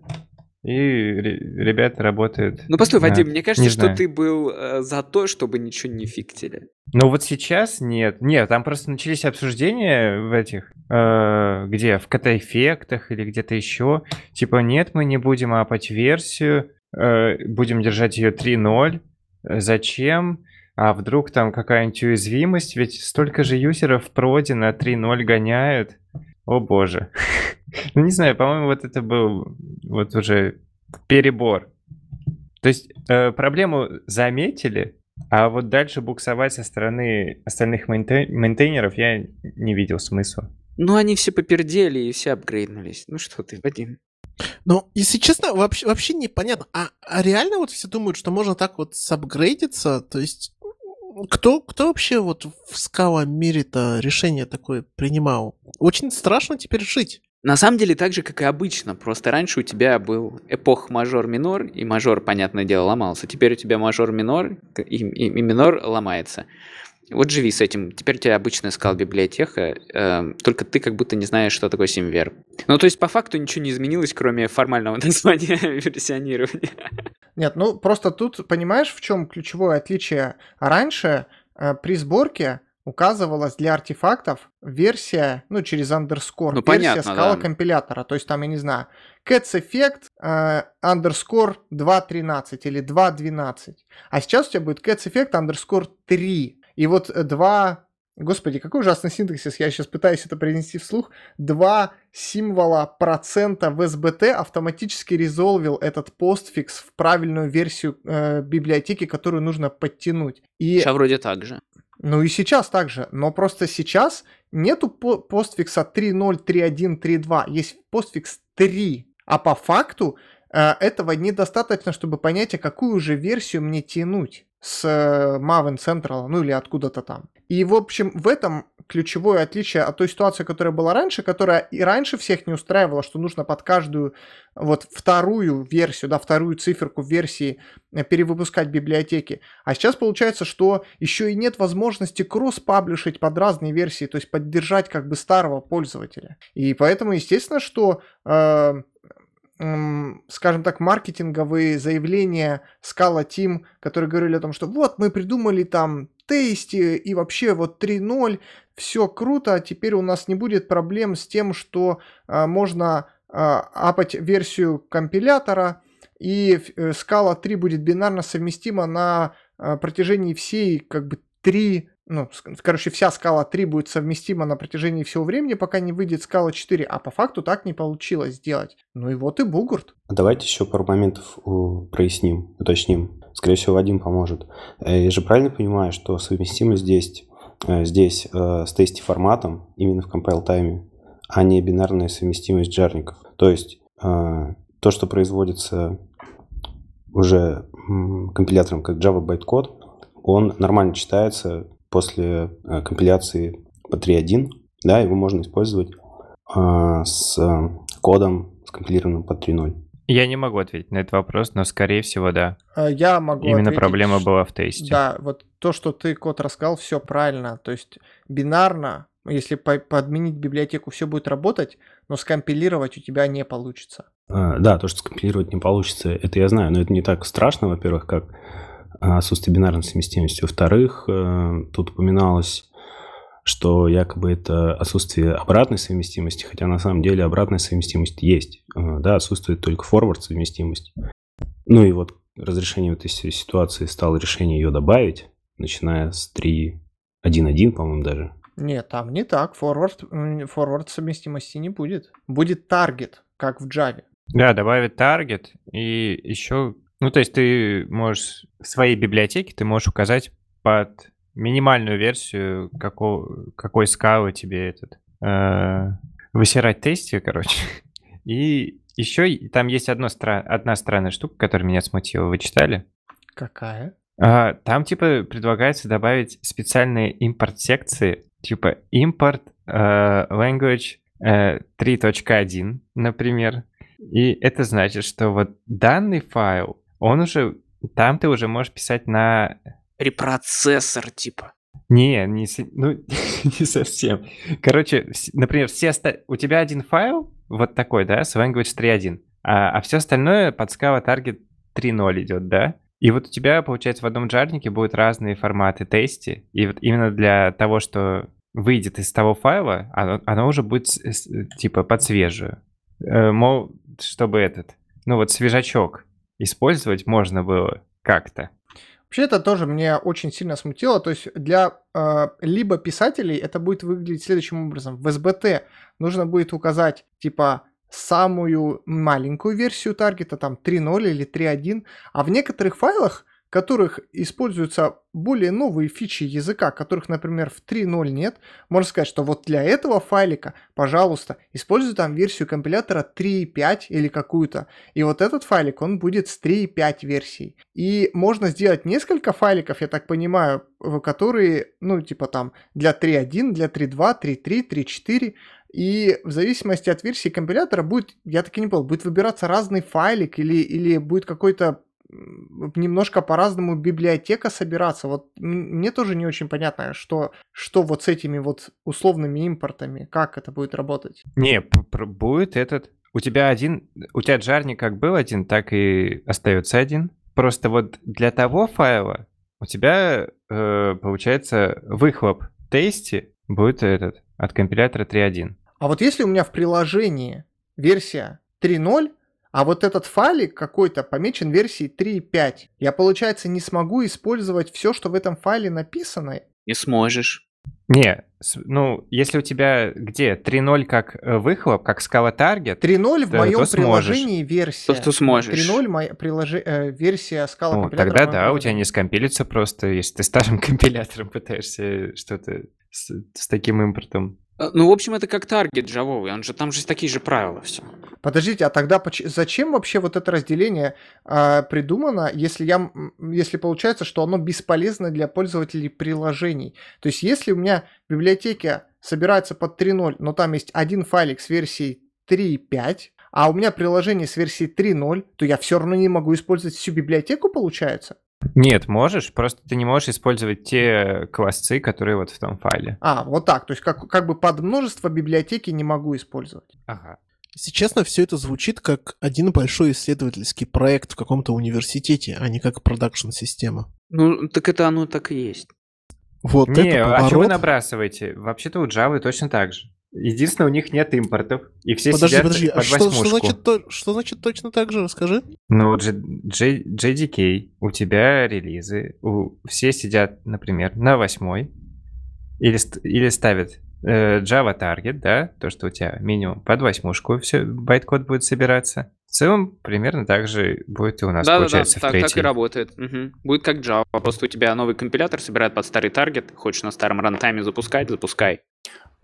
и ре- ребята работают... Ну, постой, на- Вадим, мне кажется, не что знаю. ты был э, за то, чтобы ничего не фиктили. Ну вот сейчас нет. Нет, там просто начались обсуждения в этих, э, где, в КТ-эффектах или где-то еще. Типа, нет, мы не будем апать версию, э, будем держать ее 3.0. Э, Зачем? А вдруг там какая-нибудь уязвимость? Ведь столько же юзеров в проде на 3.0 гоняют. О боже. Ну не знаю, по-моему, вот это был вот уже перебор. То есть э, проблему заметили, а вот дальше буксовать со стороны остальных мейнте- мейнтейнеров я не видел смысла. Ну, они все попердели и все апгрейднулись. Ну что ты, Вадим? Ну, если честно, вообще, вообще непонятно. А, а реально вот все думают, что можно так вот сапгрейдиться? То есть, кто, кто вообще вот в скала мире-то решение такое принимал? Очень страшно теперь жить. На самом деле так же, как и обычно. Просто раньше у тебя был эпох мажор-минор, и мажор, понятное дело, ломался. Теперь у тебя мажор-минор, и, и- и минор ломается. Вот живи с этим. Теперь у тебя обычная скала библиотека, э, только ты как будто не знаешь, что такое SimVer. Ну, то есть, по факту ничего не изменилось, кроме формального названия версионирования. Нет, ну просто тут понимаешь, в чем ключевое отличие? Раньше э, при сборке указывалась для артефактов версия, ну, через underscore, Ну, версия понятно, скала да. компилятора. То есть там, я не знаю, cats effect э, underscore 2.13 или 2.12. А сейчас у тебя будет cats effect underscore 3. И вот э, два... Господи, какой ужасный синтаксис, я сейчас пытаюсь это принести вслух. Два символа процента в SBT автоматически резолвил этот постфикс в правильную версию э, библиотеки, которую нужно подтянуть. И Сейчас вроде так же. Ну и сейчас также, но просто сейчас нету по- постфикса 3.0, 3.1, 3.2, есть постфикс 3, а по факту э, этого недостаточно, чтобы понять, а какую же версию мне тянуть с э, Maven Central, ну или откуда-то там. И, в общем, в этом ключевое отличие от той ситуации, которая была раньше, которая и раньше всех не устраивала, что нужно под каждую вот вторую версию, да, вторую циферку версии э, перевыпускать библиотеки. А сейчас получается, что еще и нет возможности кросс-паблишить под разные версии, то есть поддержать как бы старого пользователя. И поэтому, естественно, что э, скажем так, маркетинговые заявления Scala Team, которые говорили о том, что вот мы придумали там тести и вообще вот 3.0, все круто, теперь у нас не будет проблем с тем, что а, можно а, апать версию компилятора, и э, Scala 3 будет бинарно совместима на а, протяжении всей как бы 3 ну, короче, вся скала 3 будет совместима на протяжении всего времени, пока не выйдет скала 4, а по факту так не получилось сделать. Ну и вот и бугурт. Давайте еще пару моментов э, проясним, уточним. Скорее всего, Вадим поможет. Э, Я же правильно понимаю, что совместимость здесь, э, здесь с тести форматом именно в compile тайме, а не бинарная совместимость джарников. То есть то, что производится уже компилятором как Java bytecode, он нормально читается после э, компиляции по 3.1, да, его можно использовать э, с э, кодом, скомпилированным под 3.0. Я не могу ответить на этот вопрос, но скорее всего, да. Э, Я могу Именно ответить, проблема была в тесте. Да, вот то, что ты, код, рассказал, все правильно. То есть бинарно, если по- подменить библиотеку, все будет работать, но скомпилировать у тебя не получится. А, Да, то, что скомпилировать не получится, это я знаю, но это не так страшно, во-первых, как а, отсутствие бинарной совместимости. Во-вторых, э, тут упоминалось, что якобы это отсутствие обратной совместимости, хотя на самом деле обратная совместимость есть. Э, Да, отсутствует только форвард совместимость. Ну и вот разрешение этой си- ситуации стало решение ее добавить, начиная с 3.1.1, по-моему, даже. Нет, там не так. Форвард, форвард совместимости не будет. Будет таргет, как в Java. Да, добавить таргет и еще... Ну, то есть ты можешь в своей библиотеке ты можешь указать под минимальную версию, какого, какой скалы тебе этот... э, высирать тесте, короче. И еще там есть одно одна странная штука, которая меня смутила. Вы читали? Какая? А, там, типа, предлагается добавить специальные импорт-секции, типа import э, language э, 3.1, например. И это значит, что вот данный файл, он уже... Там ты уже можешь писать на... Репроцессор, типа. Не, не, ну, не совсем. Короче, например, все оста- у тебя один файл, вот такой, да, с language 3.1, а, а все остальное под Scala Target 3.0 идет, да? И вот у тебя, получается, в одном джарнике будут разные форматы тести, и вот именно для того, что выйдет из того файла, оно, оно уже будет типа под свежую. Э, мол, чтобы этот, ну вот свежачок использовать можно было как-то. Вообще это тоже меня очень сильно смутило. То есть для э, либо писателей это будет выглядеть следующим образом. В SBT нужно будет указать типа самую маленькую версию таргета, там 3.0 или 3.1, а в некоторых файлах, которых используются более новые фичи языка, которых, например, в 3.0 нет, можно сказать, что вот для этого файлика, пожалуйста, используй там версию компилятора 3.5 или какую-то, и вот этот файлик, он будет с 3.5 версией. И можно сделать несколько файликов, я так понимаю, которые, ну, типа там для 3.1, для 3.2, 3.3, 3.4. И в зависимости от версии компилятора будет, я так и не понял, будет выбираться разный файлик или, или будет какой-то немножко по-разному библиотека собираться. Вот мне тоже не очень понятно, что, что вот с этими вот условными импортами, как это будет работать. Не, будет этот... У тебя один... У тебя джарник как был один, так и остается один. Просто вот для того файла у тебя, э, получается, выхлоп тести будет этот от компилятора 3.1. А вот если у меня в приложении версия 3.0, а вот этот файлик какой-то помечен версией 3.5, я, получается, не смогу использовать все, что в этом файле написано. Не сможешь. Не, с- ну, если у тебя где? 3.0 как э, выхлоп, как скала таргет, 3.0 в моем приложении версия. То, что сможешь. 3.0 моя приложе- э, версия скала ну, тогда да, у тебя не скомпилится просто, если ты старым компилятором пытаешься что-то с, с таким импортом. Э, Ну, в общем, это как таргет джавовый, он же там же такие же правила все. Подождите, а тогда зачем вообще вот это разделение а, придумано, если я, если получается, что оно бесполезно для пользователей приложений? То есть, если у меня в библиотеке собирается под 3.0, но там есть один файлик с версией 3.5, а у меня приложение с версией 3.0, то я все равно не могу использовать всю библиотеку, получается? Нет, можешь, просто ты не можешь использовать те классцы, которые вот в том файле. А, вот так. То есть, как, как бы под множество библиотеки не могу использовать. Ага. Если честно, все это звучит как один большой исследовательский проект в каком-то университете, а не как продакшн-система. Ну, так это оно так и есть. Вот не, это а что вы поворот. набрасываете? Вообще-то у Java точно так же. Единственное, у них нет импортов, и все Подожди, сидят подожди, а под что, что восьмушку. значит, то- что значит точно так же? Расскажи. Ну, G- J- JDK, у тебя релизы, у- все сидят, например, на восьмой, или, или ставят э, Java Target, да, то, что у тебя минимум под восьмушку все, байткод будет собираться. В целом, примерно так же будет и у нас, Да-да-да, получается, в так, так и работает. Мгм. Будет как Java, просто у тебя новый компилятор собирает под старый таргет, хочешь на старом рантайме запускать, запускай.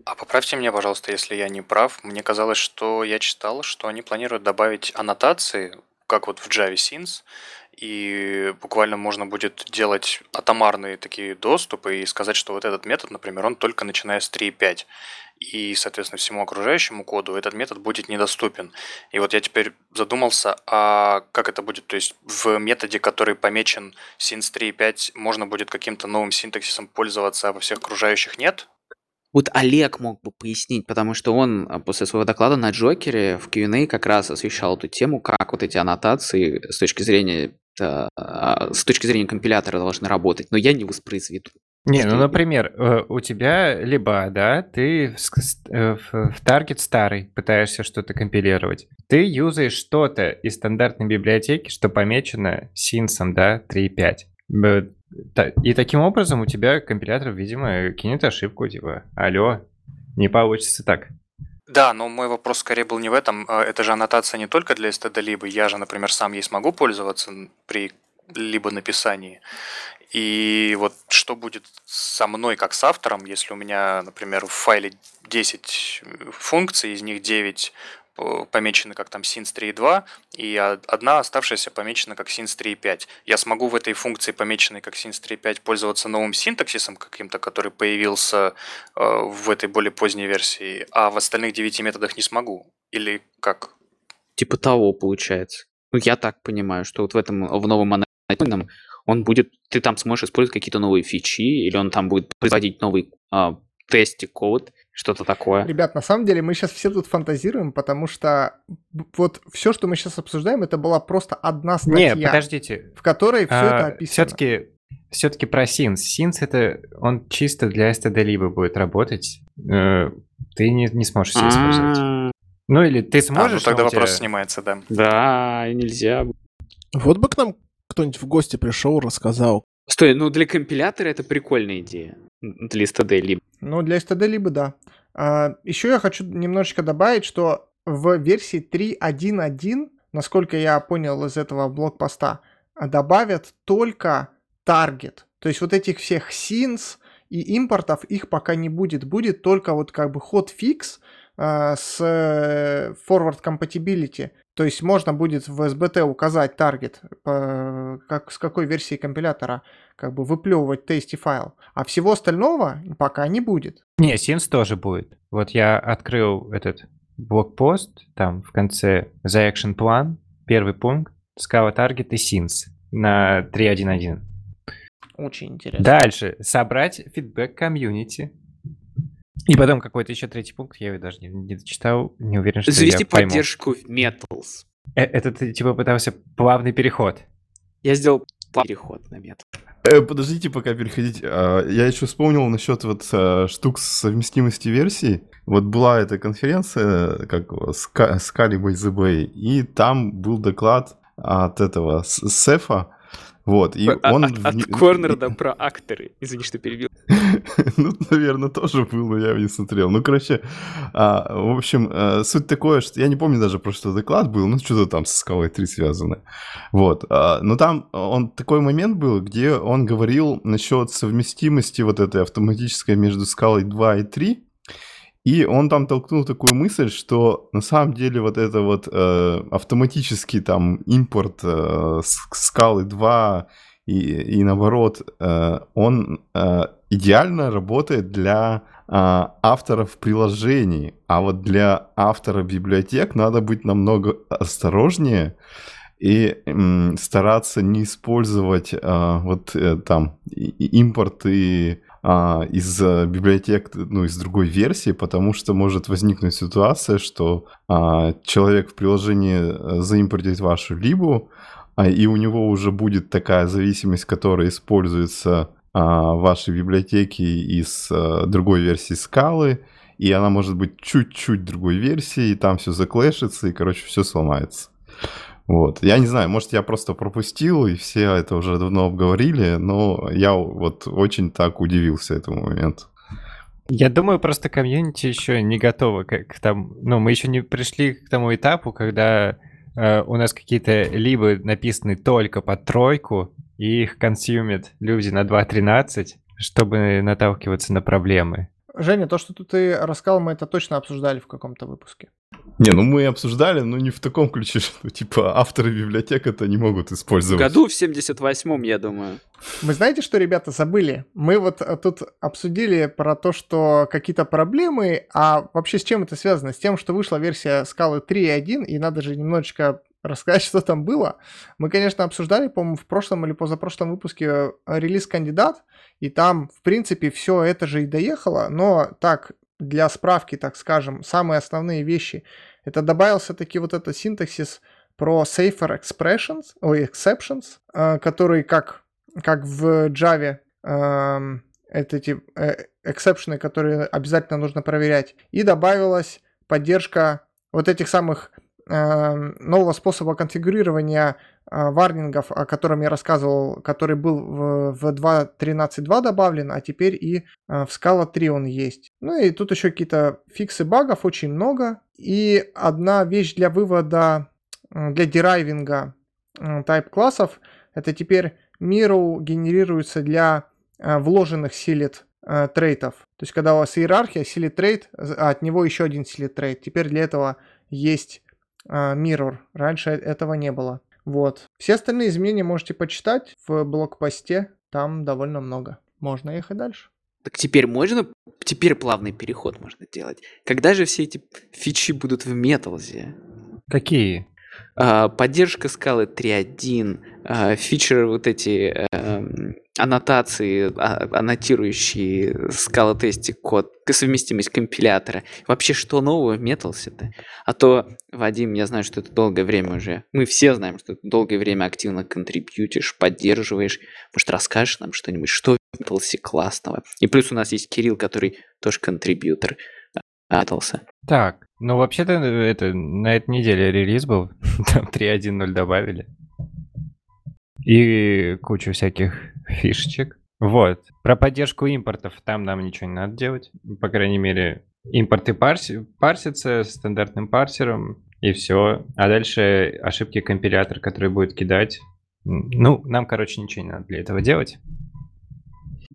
А поправьте меня, пожалуйста, если я не прав. Мне казалось, что я читал, что они планируют добавить аннотации, как вот в Java Scenes, и буквально можно будет делать атомарные такие доступы и сказать, что вот этот метод, например, он только начиная с 3.5. И, соответственно, всему окружающему коду этот метод будет недоступен. И вот я теперь задумался, а как это будет? То есть в методе, который помечен Scenes 3.5, можно будет каким-то новым синтаксисом пользоваться, а во всех окружающих нет? Вот Олег мог бы пояснить, потому что он а, после своего доклада на Джокере в Q&A как раз освещал эту тему, как вот эти аннотации с точки зрения э, а, с точки зрения компилятора должны работать, но я не воспроизведу. Не, ну, например, э, у тебя либо, да, ты э, в таргет старый пытаешься что-то компилировать. Ты юзаешь что-то из стандартной библиотеки, что помечено синсом, да, 3.5. И таким образом у тебя компилятор, видимо, кинет ошибку, типа, алло, не получится так. Да, но мой вопрос скорее был не в этом. А, Это же аннотация не только для std либо. Я же, например, сам ей смогу пользоваться при либо написании. И вот что будет со мной как с автором, если у меня, например, в файле 10 функций, из них 9 по- помечены как там sins 3.2, и одна оставшаяся помечена как sins 3.5. Я смогу в этой функции, помеченной как sins 3.5, пользоваться новым синтаксисом каким-то, который появился э, в этой более поздней версии, а в остальных 9 методах не смогу? Или как? Типа того получается. Ну, я так понимаю, что вот в этом, в новом аннотированном он будет, ты там сможешь использовать какие-то новые фичи, или он там будет производить новый а, тестик код, что-то такое. Ребят, на самом деле мы сейчас все тут фантазируем, потому что вот все, что мы сейчас обсуждаем, это была просто одна статья, Не, подождите. в которой все это описано. Все-таки все-таки про Sins. Sins это он чисто для std либо будет работать. Э, Ты не, не сможешь себе использовать. А, Ну или ты А, ну сможешь, тогда тебя- вопрос снимается, да. Да, нельзя. Вот бы к нам кто-нибудь в гости пришел, рассказал. Стой, ну для компилятора это прикольная идея. Для std либо. Ну, для STD либо да. Еще я хочу немножечко добавить, что в версии 3.1.1, насколько я понял из этого блокпоста, а, добавят только таргет. То есть вот этих всех sins и импортов их пока не будет. Будет только вот как бы hotfix а, с э, forward compatibility. То есть можно будет в SBT указать таргет, как, с какой версии компилятора как бы выплевывать тести файл. А всего остального пока не будет. Не, Sins тоже будет. Вот я открыл этот блокпост, там в конце The Action Plan, первый пункт, Scala Target и Sins. на 3.1.1. Очень интересно. Дальше. Собрать фидбэк комьюнити. И потом какой-то еще третий пункт, я его даже не, не дочитал, не уверен, что Завести я пойму. поддержку Metals. Э, Это ты типа пытался плавный переход. Я сделал переход на Metals. Э, подождите, пока переходить. А, Я еще вспомнил насчет вот э, штук совместимости версий. Вот была эта конференция, как Scali by the Bay, и там был доклад от этого Сефа. Вот, и А- он... от, от вне- Корнерда про акторы. Извини, что перебил. Ну, наверное, тоже был, но я не смотрел. Ну, короче, а, в общем, э, суть такое, что я не помню даже, про что доклад был, ну, что-то там со скалой 3 связано. Вот. а, но там он такой момент был, где он говорил насчет совместимости вот этой автоматической между скалой 2 и 3. И он там толкнул такую мысль, что на самом деле вот это вот э, автоматический там импорт э, скалы 2 и, и наоборот, э, он э, идеально работает для э, авторов приложений, а вот для автора библиотек надо быть намного осторожнее и стараться не использовать вот там импорты из библиотек, ну, из другой версии, потому что может возникнуть ситуация, что а, человек в приложении заимпортит вашу либу, а, и у него уже будет такая зависимость, которая используется а, в вашей библиотеке из а, другой версии скалы, и она может быть чуть-чуть другой версии, и там все заклэшится, и, короче, все сломается. Вот. Я не знаю, может, я просто пропустил, и все это уже давно обговорили, но я вот очень так удивился этому моменту. Я думаю, просто комьюнити еще не готово к, к тому... Ну, мы еще не пришли к тому этапу, когда э, у нас какие-то либо написаны только под тройку, и их консюмят люди на 2.13, чтобы наталкиваться на проблемы. Женя, то, что тут ты рассказал, мы это точно обсуждали в каком-то выпуске. Не, ну мы обсуждали, но не в таком ключе, что типа авторы библиотек это не могут В использовать. году в 78-м, я думаю. Вы знаете, что, ребята, забыли? Мы вот э, тут обсудили про то, что какие-то проблемы, а вообще с чем это связано? С тем, что вышла версия скалы 3.1, и надо же немножечко рассказать, что там было. Мы, конечно, обсуждали, по-моему, в прошлом или позапрошлом выпуске э, релиз кандидат, и там, в принципе, все это же и доехало, но так, для справки, так скажем, самые основные вещи, это добавился таки вот этот синтаксис про safer expressions, ой, exceptions, э, который как как в Java, эм, это эти э, эксепшены, которые обязательно нужно проверять. И добавилась поддержка вот этих самых нового способа конфигурирования э, варнингов, о котором я рассказывал, который был в, в 2.13.2 добавлен, а теперь и э, в Scala 3 он есть. Ну и тут еще какие-то фиксы багов, очень много. И одна вещь для вывода, э, для дерайвинга type классов, это теперь Mirror генерируется для вложенных sealed trait ов. То есть, когда у вас иерархия, sealed trait, а от него еще один sealed trait. Теперь для этого есть mirror. Раньше этого не было. Вот. Все остальные изменения можете почитать в блокпосте. Там довольно много. Можно ехать дальше. Так теперь можно, теперь плавный переход можно делать. Когда же все эти фичи будут в Металзе? Какие? А, поддержка скалы 3.1, а, фичеры вот эти эм, аннотации, а, аннотирующие скала тесте код, совместимость компилятора. Вообще, что нового в Металсе-то? А то, Вадим, я знаю, что ты долгое время уже, мы все знаем, что ты долгое время активно контрибьютишь, поддерживаешь. Может, расскажешь нам что-нибудь, что в Металсе классного? И плюс у нас есть Кирилл, который тоже контрибьютор Металса. Так, ну вообще-то э, это на этой неделе релиз был, там 3.1.0 добавили. И кучу всяких фишечек. Вот. Про поддержку импортов там нам ничего не надо делать. По крайней мере, импорты парси- парсятся стандартным парсером, и все. А дальше ошибки компилятор, который будет кидать. Ну, нам, короче, ничего не надо для этого делать.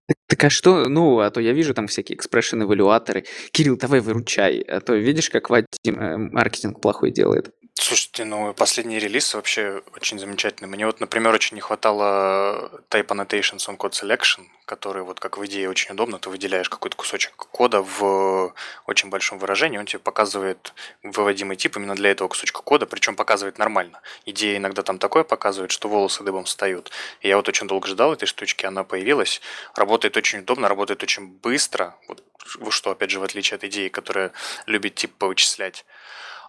Так, так а что, ну, а то я вижу там всякие экспрессион эвалюаторы. Кирилл, давай выручай, а то видишь, как Вадим э, маркетинг плохой делает. Слушайте, ну последний релиз вообще очень замечательный. Мне вот, например, очень не хватало Type Annotations on Code Selection, который вот как в идее очень удобно. Ты выделяешь какой-то кусочек кода в очень большом выражении, он тебе показывает выводимый тип именно для этого кусочка кода, причем показывает нормально. Идея иногда там такое показывает, что волосы дыбом встают. И я вот очень долго ждал этой штучки, она появилась. Работает очень удобно, работает очень быстро. Вот, что, опять же, в отличие от идеи, которая любит тип повычислять.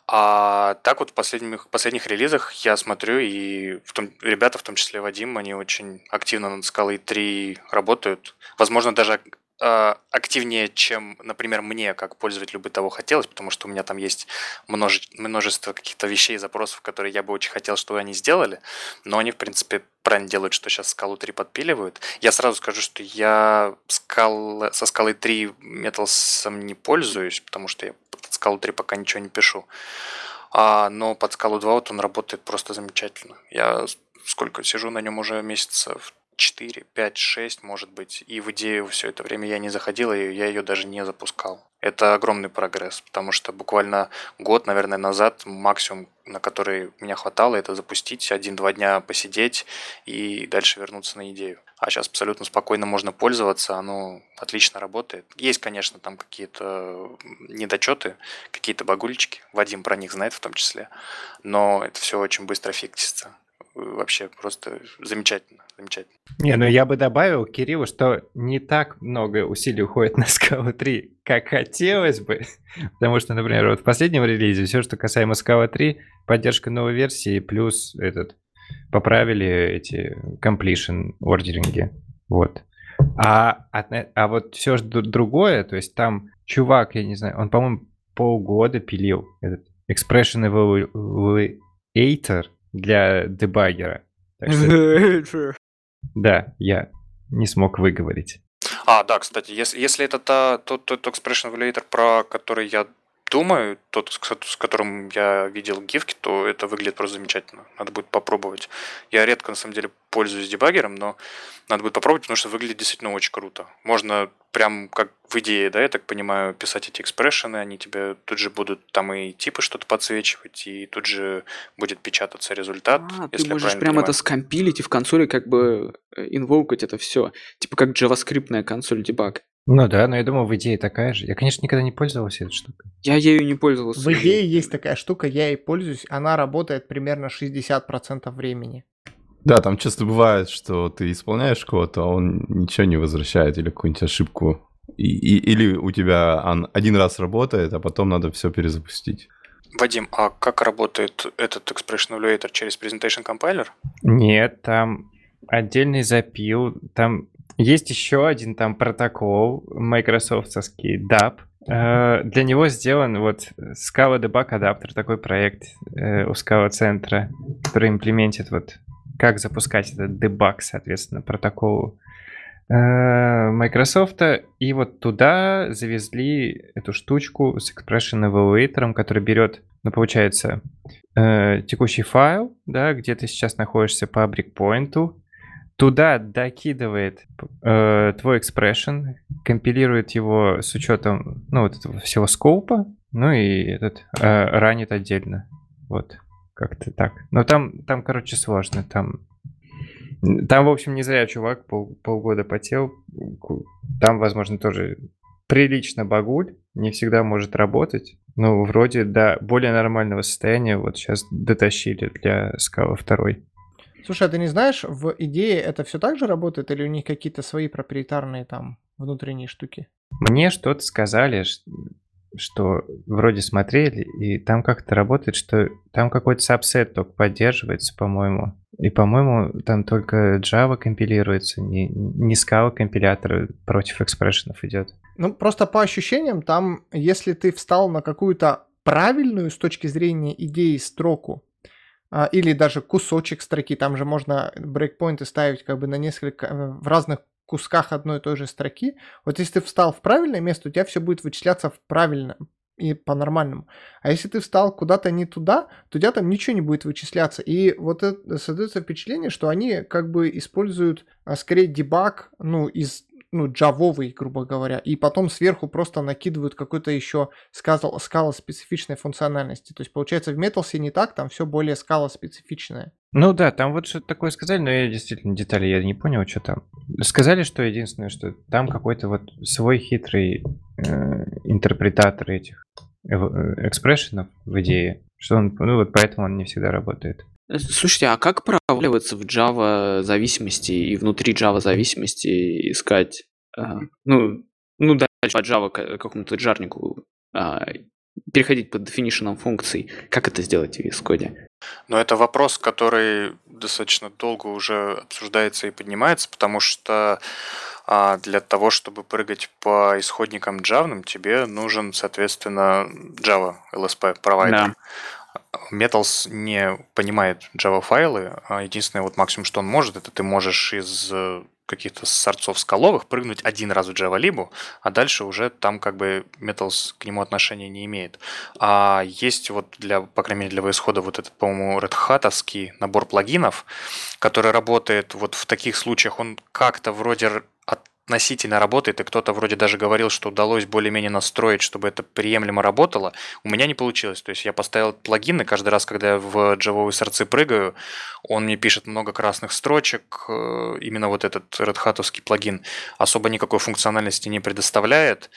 А так вот в последних, последних релизах я смотрю, и в том, ребята, в том числе Вадим, они очень активно над скалой 3 работают. Возможно, даже э, активнее, чем, например, мне, как пользователю бы того хотелось, потому что у меня там есть множе, множество каких-то вещей, запросов, которые я бы очень хотел, чтобы они сделали, но они, в принципе, правильно делают, что сейчас скалу 3 подпиливают. Я сразу скажу, что я скал, со скалой 3 металсом не пользуюсь, потому что я под скалу 3 пока ничего не пишу. А, но под скалу 2 вот он работает просто замечательно. Я сколько сижу на нем уже месяцев 4, 5, 6, может быть. И в идею все это время я не заходил, и я ее даже не запускал. Это огромный прогресс, потому что буквально год, наверное, назад максимум, на который меня хватало, это запустить, один-два дня посидеть и дальше вернуться на идею. А сейчас абсолютно спокойно можно пользоваться, оно отлично работает. Есть, конечно, там какие-то недочеты, какие-то багульчики, Вадим про них знает в том числе, но это все очень быстро фиксится вообще просто замечательно, замечательно. Не, ну я бы добавил Кириллу, что не так много усилий уходит на Scala 3, как хотелось бы. Потому что, например, вот в последнем релизе все, что касаемо Scala 3, поддержка новой версии, плюс этот поправили эти completion ордеринги. Вот. А, а, а вот все же другое, то есть там чувак, я не знаю, он, по-моему, полгода пилил этот expression evaluator, для дебаггера. да, я не смог выговорить. А, да, кстати, если, если это та, тот, тот expression evaluator, про который я думаю, тот, с которым я видел гифки, то это выглядит просто замечательно. Надо будет попробовать. Я редко, на самом деле, пользуюсь дебаггером, но надо будет попробовать, потому что выглядит действительно очень круто. Можно прям как в идее, да, я так понимаю, писать эти экспрессионы, они тебе тут же будут там и типы что-то подсвечивать, и тут же будет печататься результат. А, ты можешь прям понимаю. это скомпилить и в консоли как бы э, инвокать это все. Типа как JavaScript консоль дебаг. Ну да, но я думал, в идее такая же. Я, конечно, никогда не пользовался этой штукой. Я ею не пользовался. В идее есть такая штука, я ей пользуюсь, она работает примерно 60% времени. Да, там часто бывает, что ты исполняешь код, а он ничего не возвращает или какую-нибудь ошибку. И, и, или у тебя он один раз работает, а потом надо все перезапустить. Вадим, а как работает этот Expression Evaluator через Presentation Compiler? Нет, там отдельный запил, там есть еще один там протокол майкрософтовский DAP. Э, для него сделан вот Scala Debug Adapter, такой проект э, у Scala центра, который имплементит вот как запускать этот дебаг, соответственно, протоколу э, Microsoft. И вот туда завезли эту штучку с Expression Evaluator, который берет, ну, получается, текущий файл, да, где ты сейчас находишься по брикпоинту, туда докидывает э, твой экспрессион, компилирует его с учетом, ну, вот этого всего скопа, ну и этот э, ранит отдельно. Вот, как-то так. Но там, там, короче, сложно. Там, там, в общем, не зря чувак пол, полгода потел. Там, возможно, тоже прилично багуль, не всегда может работать. Но вроде до более нормального состояния вот сейчас дотащили для скала второй. Слушай, а ты не знаешь, в идее это все так же работает или у них какие-то свои проприетарные там внутренние штуки? Мне что-то сказали, что вроде смотрели, и там как-то работает, что там какой-то сабсет только поддерживается, по-моему. И, по-моему, там только Java компилируется, не, не Scala компилятор против экспрессионов идет. Ну, просто по ощущениям, там, если ты встал на какую-то правильную с точки зрения идеи строку, а, или даже кусочек строки, там же можно брейкпоинты ставить как бы на несколько, э, в разных кусках одной и той же строки. Вот если ты встал в правильное место, у тебя все будет вычисляться в правильном и по-нормальному. А если ты встал куда-то не туда, то у тебя там ничего не будет вычисляться. И вот это создается впечатление, что они как бы используют а, скорее дебаг, ну, из ну, джавовый, грубо говоря, и потом сверху просто накидывают какой-то еще скала, скала специфичной функциональности. То есть, получается, в Metals не так, там все более скала специфичное. Ну да, там вот что-то такое сказали, но я действительно детали я не понял, что там. Сказали, что единственное, что там какой-то вот свой хитрый э, интерпретатор этих э, экспрессионов в идее, что он, ну вот поэтому он не всегда работает. Э, слушайте, а как проваливаться в Java зависимости и внутри Java зависимости искать, а, ну, ну дальше по Java какому-то джарнику а, переходить под definition функций? Как это сделать в VS Code? Но это вопрос, который достаточно долго уже обсуждается и поднимается, потому что а, для того, чтобы прыгать по исходникам Java, тебе нужен, соответственно, Java LSP провайдер. Да. Metals не понимает Java файлы, а единственное вот максимум, что он может, это ты можешь из э, каких-то сорцов скаловых прыгнуть один раз в Java либо, а дальше уже там как бы Metals к нему отношения не имеет. А есть вот для, по крайней мере, для VS вот этот, по-моему, Red Hat набор плагинов, который работает вот в таких случаях, он как-то вроде от относительно работает, и кто-то вроде даже говорил, что удалось более-менее настроить, чтобы это приемлемо работало. У меня не получилось. То есть я поставил плагин, и каждый раз, когда я в джавовые сорцы прыгаю, он мне пишет много красных строчек. Э, именно вот этот Red Hat плагин особо никакой функциональности не предоставляет.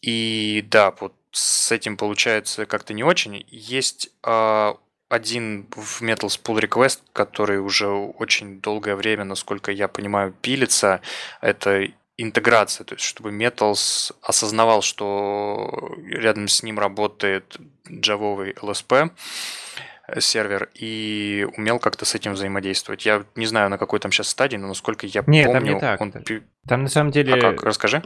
И да, вот с этим получается как-то не очень. Есть э, один в Metals Pull Request, который уже очень долгое время, насколько я понимаю, пилится. Это интеграция, то есть чтобы Metals осознавал, что рядом с ним работает джавовый LSP сервер и умел как-то с этим взаимодействовать. Я не знаю, на какой там сейчас стадии, но насколько я Нет, помню... там не так. Он... Там на самом деле... А как? Расскажи.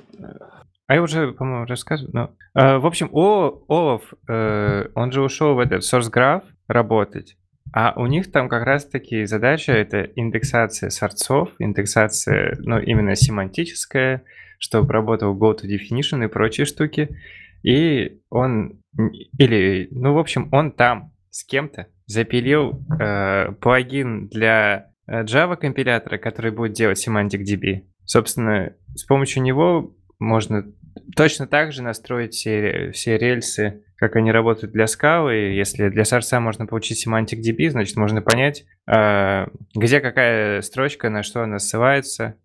А я уже, по-моему, рассказывал. Но... А, в общем, О, Олаф, э, он же ушел в этот Source Graph, работать. А у них там как раз-таки задача это индексация сорцов, индексация, ну, именно семантическая, чтобы работал go-to-definition и прочие штуки. И он, или, ну, в общем, он там с кем-то запилил э, плагин для э, Java компилятора, который будет делать semantic DB. Собственно, с помощью него можно точно так же настроить все, все рельсы как они работают для скалы. Если для сорса можно получить semantic DB, значит, можно понять, э, где какая строчка, на что она ссылается.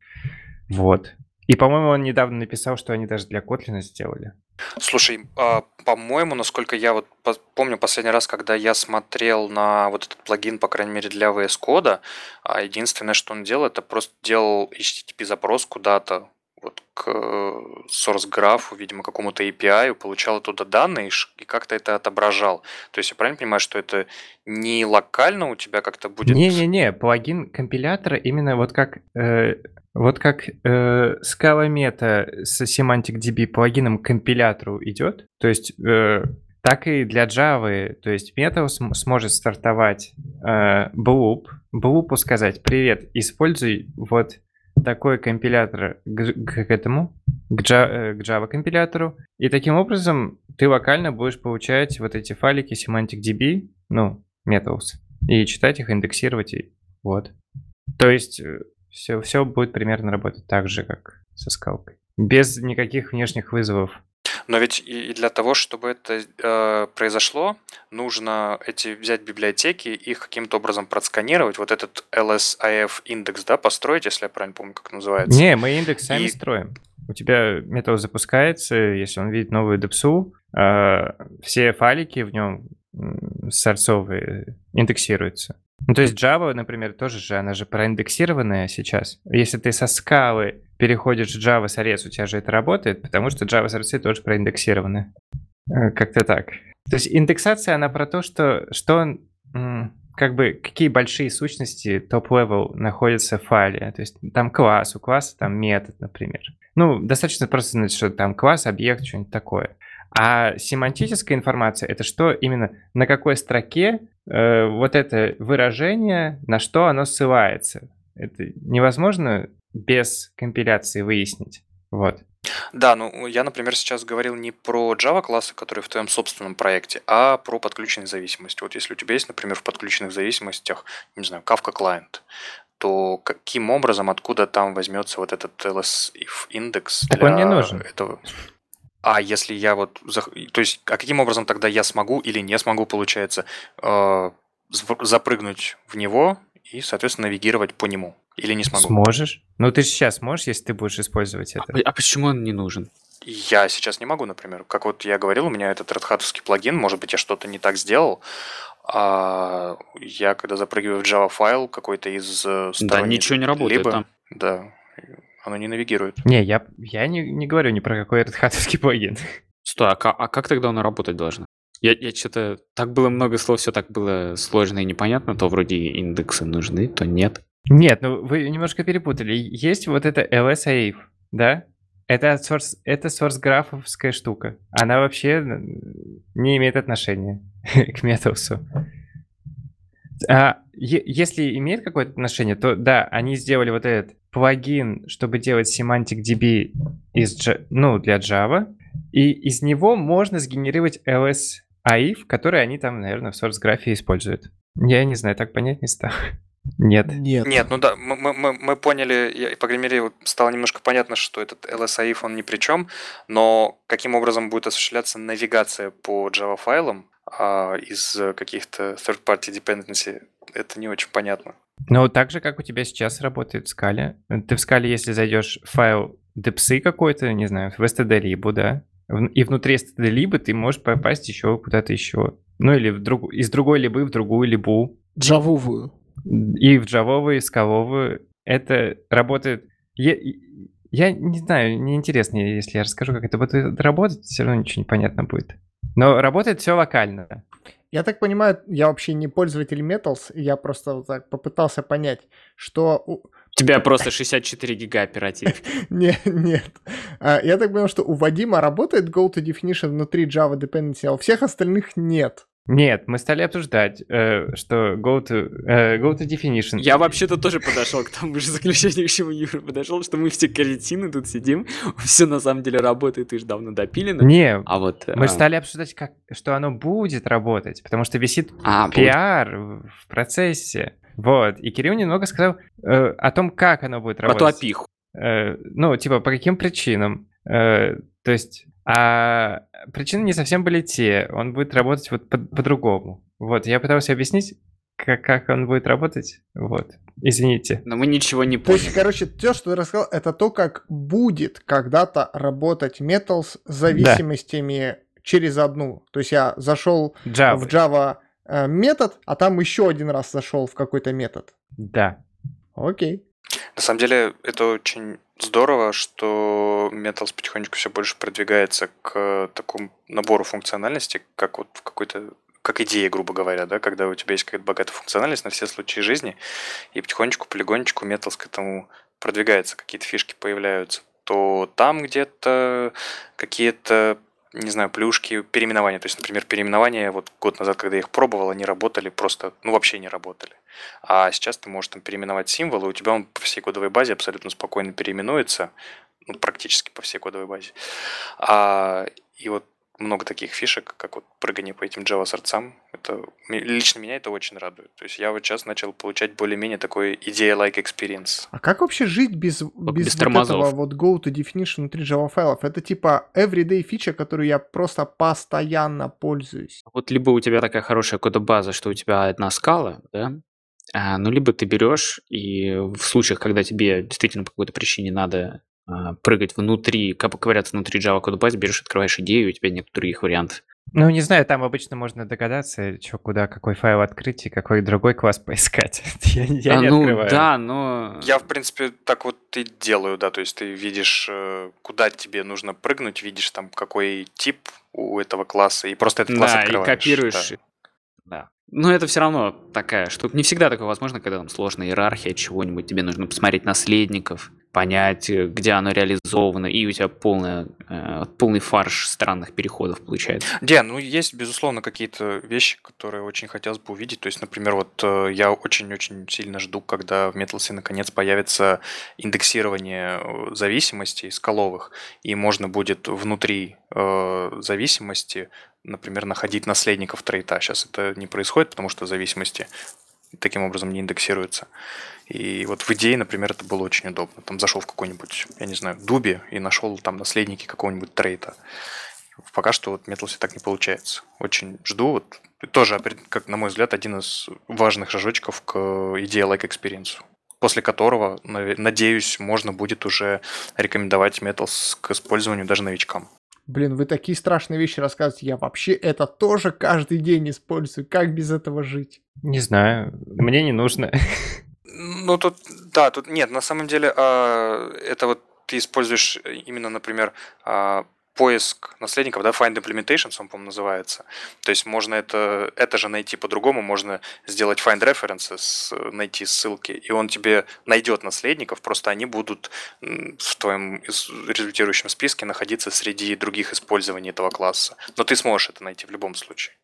Вот. И, по-моему, он недавно написал, что они даже для Kotlin сделали. Слушай, а, по-моему, насколько я вот помню последний раз, когда я смотрел на вот этот плагин, по крайней мере, для VS Code, а единственное, что он делал, это просто делал HTTP запрос куда-то вот к э, source графу, видимо, какому-то API, получал оттуда данные и как-то это отображал. То есть я правильно понимаю, что это не локально у тебя как-то будет... Не-не-не, плагин компилятора именно вот как... Э, вот как э, Scala Meta с Semantic DB плагином к компилятору идет, то есть э, так и для Java, то есть Meta см- сможет стартовать э, Bloop, Bloop сказать «Привет, используй вот такой компилятор к, к этому, э, к Java компилятору. И таким образом ты локально будешь получать вот эти файлики semantic DB, ну, metals, и читать их, индексировать. И, вот. То есть все, э, все будет примерно работать так же, как со скалкой. Без никаких внешних вызовов. Но ведь и для того, чтобы это э, произошло, нужно эти взять библиотеки, их каким-то образом просканировать, вот этот LSIF индекс, да, построить, если я правильно помню, как называется. Не, мы индекс сами и... строим. У тебя метод запускается, если он видит новую депсу, э, все файлики в нем сорцовые индексируются. Ну, то есть Java, например, тоже же, она же проиндексированная сейчас. Если ты со скалы переходишь в Java сорец, у тебя же это работает, потому что Java сорцы тоже проиндексированы. Э, как-то так. То есть индексация, она про то, что, что как бы какие большие сущности top-level находятся в файле. То есть там класс, у класса там метод, например. Ну, достаточно просто знать, что там класс, объект, что-нибудь такое. А семантическая информация это что именно на какой строке э, вот это выражение, на что оно ссылается. Это невозможно без компиляции выяснить. Вот. Да, ну я, например, сейчас говорил не про Java классы, которые в твоем собственном проекте, а про подключенные зависимости. Вот если у тебя есть, например, в подключенных зависимостях, не знаю, Kafka Client, то каким образом, откуда там возьмется вот этот ls if индекс Так он не нужен. этого? А если я вот... То есть, а каким образом тогда я смогу или не смогу, получается, э, запрыгнуть в него и, соответственно, навигировать по нему? Или не смогу? Сможешь. Ну ты же сейчас можешь, если ты будешь использовать А, это. п- а почему он не нужен? Я сейчас не могу, например. Как вот я говорил, у меня этот Red Hat плагин, может быть, я что-то не так сделал. А я, когда запрыгиваю в Java файл какой-то из э, Да, сторонних, ничего не работает либо, там. да, оно не навигирует. Не, я, я не, не говорю ни про какой этот хатовский плагин. Стой, а, а как тогда оно работать должно? Я, я что-то... Так было много слов, все так было сложно и непонятно. То вроде индексы нужны, то нет. Нет, ну вы немножко перепутали. Есть вот это LSAIF, да? Это source, это source графовская штука. Она вообще не имеет отношения к Metals. А, е- если имеет какое-то отношение, то да, они сделали вот этот плагин, чтобы делать semantic DB из, ну, для Java, и из него можно сгенерировать LSAIF, который они там, наверное, в source графе используют. Я не знаю, так понять не стал. Нет. Нет. Нет, ну да, мы, мы- мы, поняли, я- по крайней мере, вот стало немножко понятно, что этот LSAIF, он ни при чем, но каким образом будет осуществляться навигация по Java файлам а, из каких-то third-party dependency, это не очень понятно. Ну, так же, как у тебя сейчас работает в скале. Ты в скале, если зайдешь в файл депсы какой-то, не знаю, в std-либу, да, в- и внутри std-либо ты можешь попасть еще куда-то еще. Ну, или в друг... из другой либы в другую либу. Джавовую. И в джавовую, и скаловую. Это работает... Я, я не знаю, неинтересно, если я расскажу, как это будет работать, все равно ничего не понятно будет. Но работает все локально. Я так понимаю, я вообще не пользователь Metals, я просто вот так попытался понять, что... у- тебя просто 64 гига оперативки. Не, нет. А, Я так понял, что у Вадима работает Go-to-Definition внутри Java Dependency, а у всех остальных нет. Нет, мы стали обсуждать, э, что go to, э, go to definition. Я вообще-то тоже подошел к тому же заключению, к чему Юра подошел, что мы все каретины тут сидим, все на самом деле работает и же давно допилено. Не, А вот... мы а, стали обсуждать, как, что оно будет работать, потому что висит а, будет. пиар в в процессе. Вот. И Кирилл немного сказал э, о том, как оно будет Про ту работать. опиху. Э, ну, типа, по каким причинам. Э, то есть, а причины не совсем были те. Он будет работать вот по- по-другому. Вот, я пытался объяснить, как, как он будет работать. Вот. Извините. Но мы ничего не То есть, поняли. короче, то, что ты рассказал, это то, как будет когда-то работать Metals с зависимостями через одну. То есть я зашел Java. в Java э, метод, а там еще один раз зашел в какой-то метод. Да. Окей. На самом деле, это очень здорово, что Metals потихонечку все больше продвигается к такому набору функциональности, как вот в какой-то как идея, грубо говоря, да, когда у тебя есть какая-то богатая функциональность на все случаи жизни, и потихонечку, полигонечку Metals к этому продвигается, какие-то фишки появляются, то там где-то какие-то не знаю, плюшки, переименования. То есть, например, переименования, вот год назад, когда я их пробовал, они работали просто, ну, вообще не работали. А сейчас ты можешь там переименовать символы, у тебя он по всей кодовой базе абсолютно спокойно переименуется, ну, практически по всей кодовой базе. А, и вот много таких фишек, как вот прыгание по этим Java сорцам, это лично меня это очень радует. То есть я вот сейчас начал получать более-менее такой идея-like experience. А как вообще жить без, без, без вот этого вот go-to-definition внутри Java файлов? Это типа everyday фича, которую я просто постоянно пользуюсь. Вот либо у тебя такая хорошая кодобаза, что у тебя одна скала, да, а, ну, либо ты берешь и в случаях, когда тебе действительно по какой-то причине надо прыгать внутри, как ковыряться внутри Java кодобазы, берешь, открываешь идею, и у тебя нет других вариантов. Ну, не знаю, там обычно можно догадаться, что куда, какой файл открыть и какой другой класс поискать. Я, я А, не ну, открываю. да, но... Я, в принципе, так вот и делаю, да, то есть ты видишь, э, куда тебе нужно прыгнуть, видишь там, какой тип у этого класса, и просто этот класс Да, и открываешь. копируешь. да. и- Да. Но это все равно такая штука. Не всегда такое возможно, когда там сложная иерархия чего-нибудь. Тебе нужно посмотреть наследников, понять, э, где оно реализовано, и у тебя полная, э, полный фарш странных переходов получается. Не, ну есть, безусловно, какие-то вещи, которые очень хотелось бы увидеть. То есть, например, вот э, я очень-очень сильно жду, когда в Metalsy наконец появится индексирование э, зависимостей скаловых, и можно будет внутри э, зависимости, например, находить наследников трейта. Сейчас это не происходит, потому что зависимости таким образом не индексируется. И вот в идее, например, это было очень удобно. Там зашел в какой-нибудь, я не знаю, Дуби и нашел там наследники какого-нибудь трейта. Пока что вот Металсе так не получается. Очень жду. Вот, тоже, как на мой взгляд, один из важных шажочков к идее like experience после которого, надеюсь, можно будет уже рекомендовать Metals к использованию даже новичкам. Блин, вы такие страшные вещи рассказываете. Я вообще это тоже каждый день использую. Как без этого жить? Не знаю. Мне не нужно. Ну, тут, да, тут нет, на самом деле, а, это вот ты используешь именно, например, а, поиск наследников, да, Find Implementations, он, по-моему, называется. То есть можно это, это же найти по-другому, можно сделать Find References, найти ссылки, и он тебе найдет наследников, просто они будут в твоем результирующем списке находиться среди других использований этого класса. Но ты сможешь это найти в любом случае.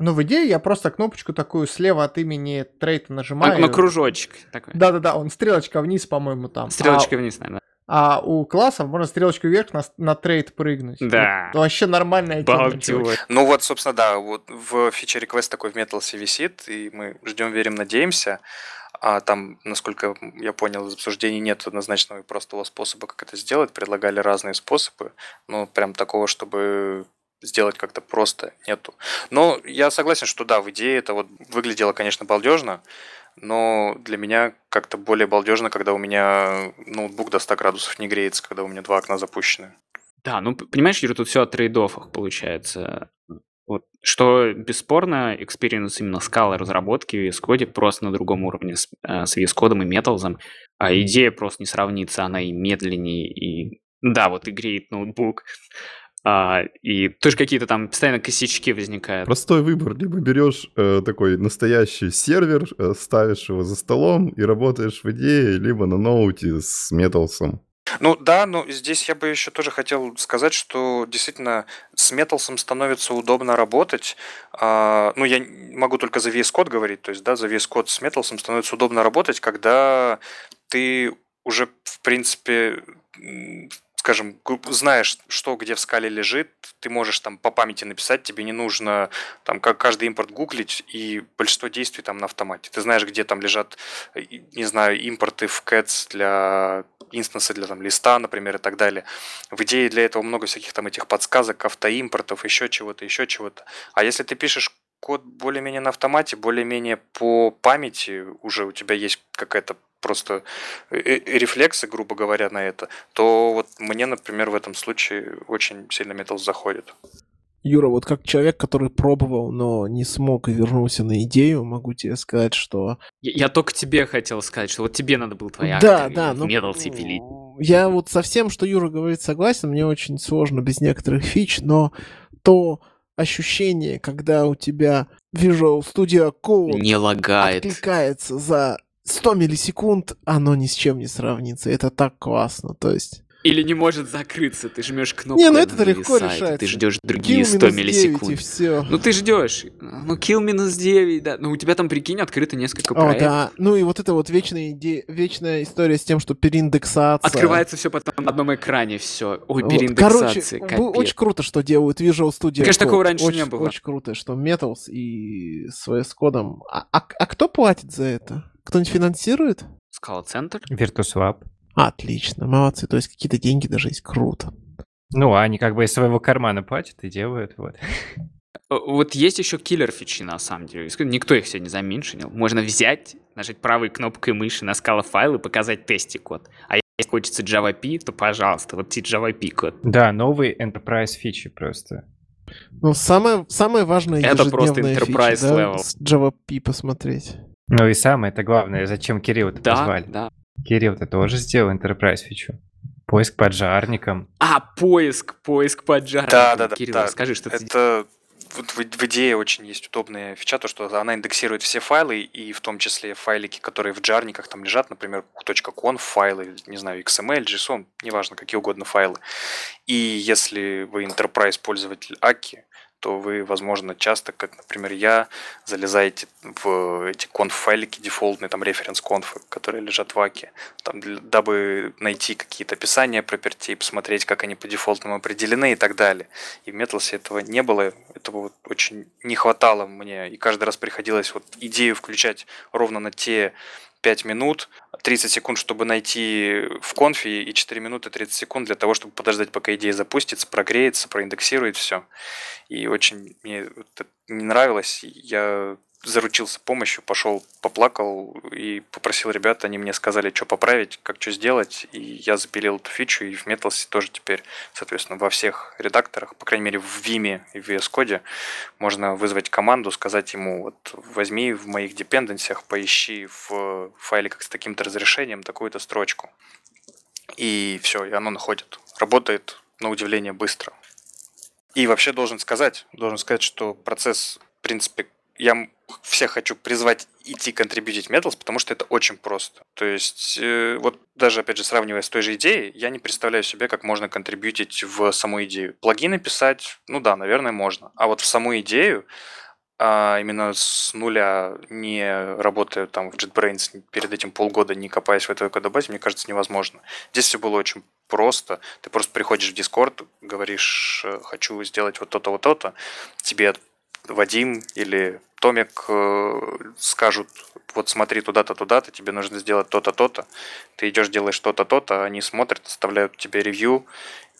Ну, в идее, я просто кнопочку такую слева от имени трейта нажимаю. На, на кружочек такой. Да-да-да, он стрелочка вниз, по-моему, там. Стрелочка а... вниз, наверное. А у классов можно стрелочку вверх на, на трейд прыгнуть. Да. Вот, вообще нормальная тема. Ну вот, собственно, да, вот в фиче request такой в Metals висит, и мы ждем, верим, надеемся. А там, насколько я понял, из обсуждений нет однозначного и простого способа, как это сделать. Предлагали разные способы, но прям такого, чтобы сделать как-то просто нету. Но я согласен, что да, в идее это вот выглядело, конечно, балдежно, но для меня как-то более балдежно, когда у меня ноутбук до 100 градусов не греется, когда у меня два окна запущены. Да, ну понимаешь, Юра, тут все о трейдофах получается. Вот, что бесспорно, experience именно скалы разработки в VS Code просто на другом уровне с, э, с VS Code и Metals. А идея просто не сравнится, она и медленнее, и да, вот и греет ноутбук. А, и тоже какие-то там постоянно косячки возникают. Простой выбор. Либо берешь э, такой настоящий сервер, э, ставишь его за столом и работаешь в идее, либо на ноуте с металсом. Ну да, но здесь я бы еще тоже хотел сказать, что действительно с металсом становится удобно работать. А, ну, я могу только за VS Code говорить, то есть, да, за VS Code с металсом становится удобно работать, когда ты уже, в принципе, скажем, знаешь, что где в скале лежит, ты можешь там по памяти написать, тебе не нужно там как каждый импорт гуглить, и большинство действий там на автомате. Ты знаешь, где там лежат, э, не знаю, импорты в Cats для инстансы для там листа, например, и так далее. В идее для этого много всяких там этих подсказок, автоимпортов, еще чего-то, еще чего-то. А если ты пишешь код более-менее на автомате, более-менее по памяти, уже у тебя есть какая-то просто э, э, рефлексы, грубо говоря, на это, то вот мне, например, в этом случае очень сильно метал заходит. Юра, вот как человек, который пробовал, но не смог и вернулся на идею, могу тебе сказать, что... Я, я только тебе хотел сказать, что вот тебе надо было твоя да, да, ну, Металсе пилить. Я вот со всем, что Юра говорит, согласен, мне очень сложно без некоторых фич, но то ощущение, когда у тебя Visual Studio Code не лагает. откликается за 100 миллисекунд, оно ни с чем не сравнится. Это так классно, то есть... Или не может закрыться, ты жмешь кнопку. Не, ну это легко решается. Ты ждешь другие kill 100 миллисекунд. И все. Ну ты ждешь. Ну kill минус 9, да. Ну у тебя там, прикинь, открыто несколько проектов. О, да. Ну и вот это вот вечная, иде... вечная история с тем, что переиндексация. Открывается все потом на одном экране, все. Ой, переиндексация, вот. Короче, очень круто, что делают Visual Studio Конечно, такого раньше очень, не было. Очень круто, что Metals и с VS кодом. А, а, а кто платит за это? Кто-нибудь финансирует? Скала Центр. Virtus.lab. Отлично, молодцы. То есть какие-то деньги даже есть. Круто. Ну, они как бы из своего кармана платят и делают, вот. Э, вот есть еще киллер фичи, на самом деле. Никто их сегодня заменшинил. Можно взять, нажать правой кнопкой мыши на скала файл и показать тести код. А если хочется Java P, то, пожалуйста, вот тебе Java P код. Да, новый enterprise фичи просто. Ну, самое, самое важное Это просто enterprise фича, level. Да, с Java P посмотреть. Ну и самое это главное, зачем Кирилл это да, позвали? Да, Кирилл, ты тоже сделал Enterprise фичу? Поиск поджарником. А, поиск, поиск поджарником. Да, да, да. Кирилл, да. скажи, что это... ты вот в, в идее очень есть удобная фича, то, что она индексирует все файлы, и в том числе файлики, которые в джарниках там лежат, например, .conf файлы, не знаю, XML, JSON, неважно, какие угодно файлы. И если вы enterprise пользователь Аки, то вы, возможно, часто, как, например, я, залезаете в эти конф-файлики дефолтные, там референс-конфы, которые лежат в АКе, там, дабы найти какие-то описания пропертей, посмотреть, как они по дефолтным определены и так далее. И в Metals этого не было, этого вот очень не хватало мне, и каждый раз приходилось вот идею включать ровно на те 5 минут, 30 секунд, чтобы найти в конфе, и 4 минуты 30 секунд для того, чтобы подождать, пока идея запустится, прогреется, проиндексирует все. И очень мне это не нравилось. Я заручился помощью, пошел, поплакал и попросил ребят, они мне сказали, что поправить, как что сделать, и я запилил эту фичу, и в Metals тоже теперь, соответственно, во всех редакторах, по крайней мере в Vime и в VS Code, можно вызвать команду, сказать ему, вот возьми в моих депенденсиях, поищи в файле как с таким-то разрешением такую-то строчку. И все, и оно находит. Работает на удивление быстро. И вообще должен сказать, должен сказать, что процесс, в принципе, я всех хочу призвать идти контрибьютить Metals, потому что это очень просто. То есть, э, вот даже, опять же, сравнивая с той же идеей, я не представляю себе, как можно контрибьютить в саму идею. Плагины писать, ну да, наверное, можно. А вот в саму идею, а именно с нуля, не работая там в JetBrains перед этим полгода, не копаясь в этой кодобазе, мне кажется, невозможно. Здесь все было очень просто. Ты просто приходишь в Discord, говоришь, э, хочу сделать вот то-то, вот то-то, тебе Вадим или Томик э, скажут, вот смотри туда-то, туда-то, тебе нужно сделать то-то, то-то. Ты идешь, делаешь то-то, то-то, они смотрят, оставляют тебе ревью,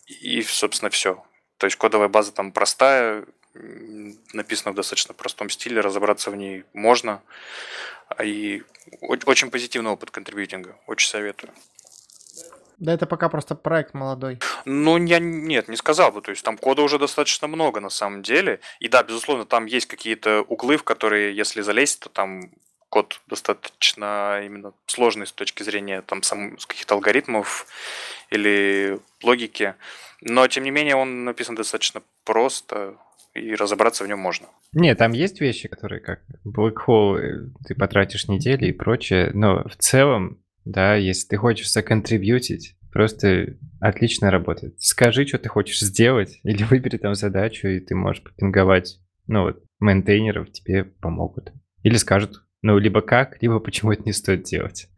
и, собственно, все. То есть кодовая база там простая, написана в достаточно простом стиле, разобраться в ней можно. И очень позитивный опыт контрибьютинга, очень советую. Да это пока просто проект молодой. Ну, я нет, не сказал бы. То есть там кода уже достаточно много на самом деле. И да, безусловно, там есть какие-то углы, в которые, если залезть, то там код достаточно именно сложный с точки зрения там сам, каких-то алгоритмов или логики. Но, тем не менее, он написан достаточно просто, и разобраться в нем можно. Не, там есть вещи, которые как Black Hole, э, ты потратишь недели и прочее, но в целом да, если ты хочешь законтрибьютить, просто отлично работает. Скажи, что ты хочешь сделать, или выбери там задачу, и ты можешь попинговать, ну вот, мейнтейнеров тебе помогут. Или скажут, ну, либо как, либо почему это не стоит делать.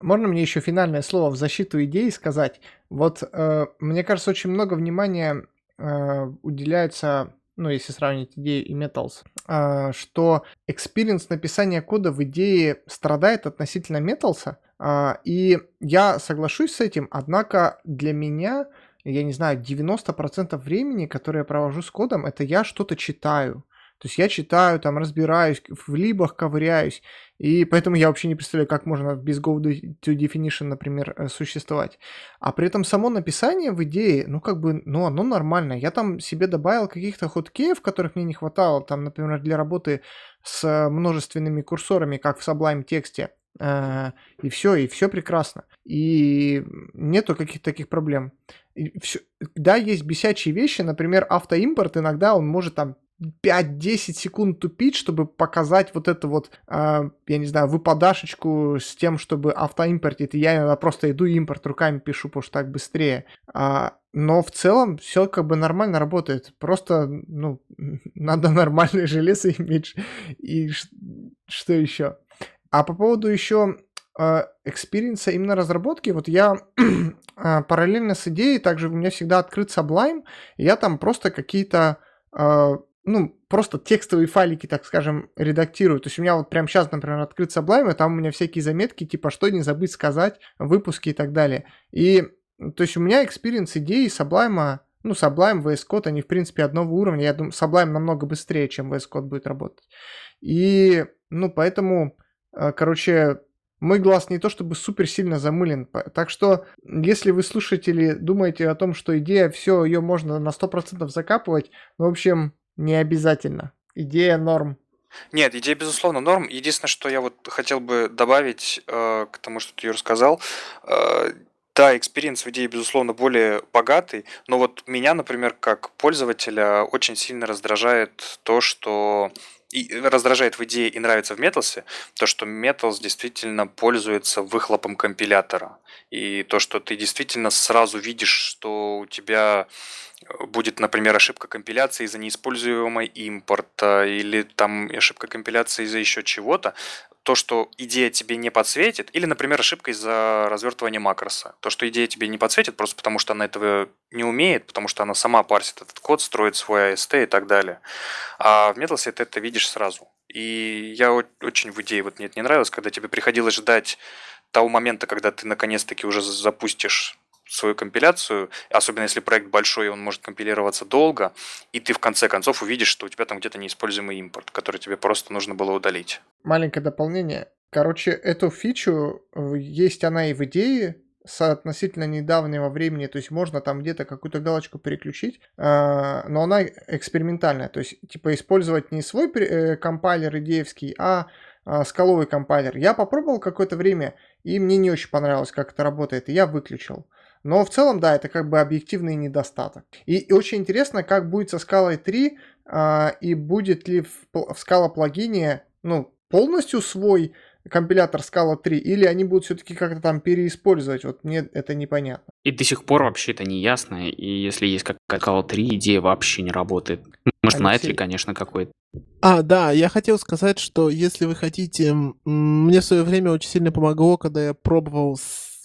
Можно мне еще финальное слово в защиту идеи сказать? Вот э, мне кажется, очень много внимания э, уделяется ну, если сравнить идею и Metals, э, что experience написания кода в идее страдает относительно Metals, и я соглашусь с этим, однако для меня, я не знаю, 90% времени, которое я провожу с кодом, это я что-то читаю. То есть я читаю, там разбираюсь, в либах ковыряюсь, и поэтому я вообще не представляю, как можно без go to definition, например, э, существовать. А при этом само написание в идее, ну как бы, ну оно нормальное. Я там себе добавил каких-то хоткеев, которых мне не хватало, там, например, для работы с множественными курсорами, как в Sublime тексте. Э, и все, и все прекрасно. И нету каких-то таких проблем. И всё, да, есть бесячие вещи, например, автоимпорт иногда он может там 5-10 секунд тупить, чтобы показать вот это вот, э, я не знаю, выпадашечку с тем, чтобы автоимпортить. И я иногда просто иду импорт руками пишу, потому что так быстрее. А, но в целом все как бы нормально работает. Просто, ну, надо нормальное железо иметь. И что еще? А по поводу еще экспириенса именно разработки, вот я а, параллельно с идеей, также у меня всегда открыт Sublime, и я там просто какие-то, а, ну, просто текстовые файлики, так скажем, редактирую. То есть у меня вот прямо сейчас, например, открыт Sublime, и там у меня всякие заметки, типа, что не забыть сказать, выпуски и так далее. И, то есть у меня experience идеи Sublime, ну, Sublime, VS Code, они, в принципе, одного уровня. Я думаю, Sublime намного быстрее, чем VS Code будет работать. И, ну, поэтому короче, мой глаз не то чтобы супер сильно замылен. Так что, если вы слушатели думаете о том, что идея, все, ее можно на 100% закапывать, ну, в общем, не обязательно. Идея норм. Нет, идея, безусловно, норм. Единственное, что я вот хотел бы добавить э, к тому, что ты рассказал, э, да, experience в идее, безусловно, более богатый, но вот меня, например, как пользователя очень сильно раздражает то, что и раздражает в идее и нравится в Metals, то, что Metals действительно пользуется выхлопом компилятора. И то, что ты действительно сразу видишь, что у тебя будет, например, ошибка компиляции из-за неиспользуемого импорта или там ошибка компиляции из-за еще чего-то, то, что идея тебе не подсветит, или, например, ошибка из-за развертывания макроса. То, что идея тебе не подсветит, просто потому что она этого не умеет, потому что она сама парсит этот код, строит свой AST и так далее. А в Metals ты это видишь сразу. И я очень в идее, вот мне это не нравилось, когда тебе приходилось ждать того момента, когда ты наконец-таки уже запустишь свою компиляцию, особенно если проект большой, он может компилироваться долго, и ты в конце концов увидишь, что у тебя там где-то неиспользуемый импорт, который тебе просто нужно было удалить. Маленькое дополнение. Короче, эту фичу, э, есть она и в идее, с относительно недавнего времени, то есть можно там где-то какую-то галочку переключить, а, но она экспериментальная, то есть типа использовать не свой э, компайлер идеевский, а, а скаловый компайлер. Я попробовал какое-то время, и мне не очень понравилось, как это работает, и я выключил. Но в целом, да, это как бы объективный недостаток. И, и очень интересно, как будет со скалой 3, а, и будет ли в, в скала плагине, ну, полностью свой компилятор Scala 3, или они будут все-таки как-то там переиспользовать, вот мне это непонятно. И до сих пор вообще это не ясно, и если есть как Scala 3, идея вообще не работает. Может, на это, конечно, какой-то. А, да, я хотел сказать, что если вы хотите... Мне в свое время очень сильно помогло, когда я пробовал,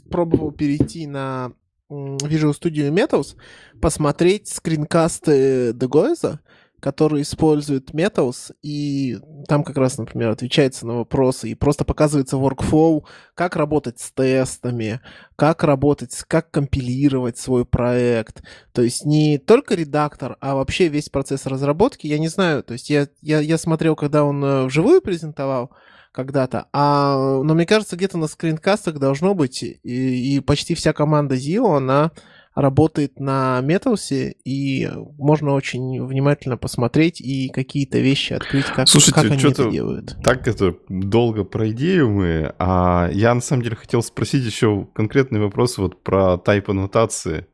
пробовал перейти на Visual Studio Metals, посмотреть скринкасты Дегоэза, который использует Metals, и там как раз, например, отвечается на вопросы, и просто показывается workflow, как работать с тестами, как работать, как компилировать свой проект. То есть не только редактор, а вообще весь процесс разработки. Я не знаю, то есть я, я, я смотрел, когда он э, вживую презентовал, когда-то. А, но мне кажется, где-то на скринкастах должно быть, и, и почти вся команда Zio, она работает на Металсе, и можно очень внимательно посмотреть и какие-то вещи открыть, как, Слушайте, как они это делают. Так это долго про идею мы, а я на самом деле хотел спросить еще конкретный вопрос вот про тайп аннотации.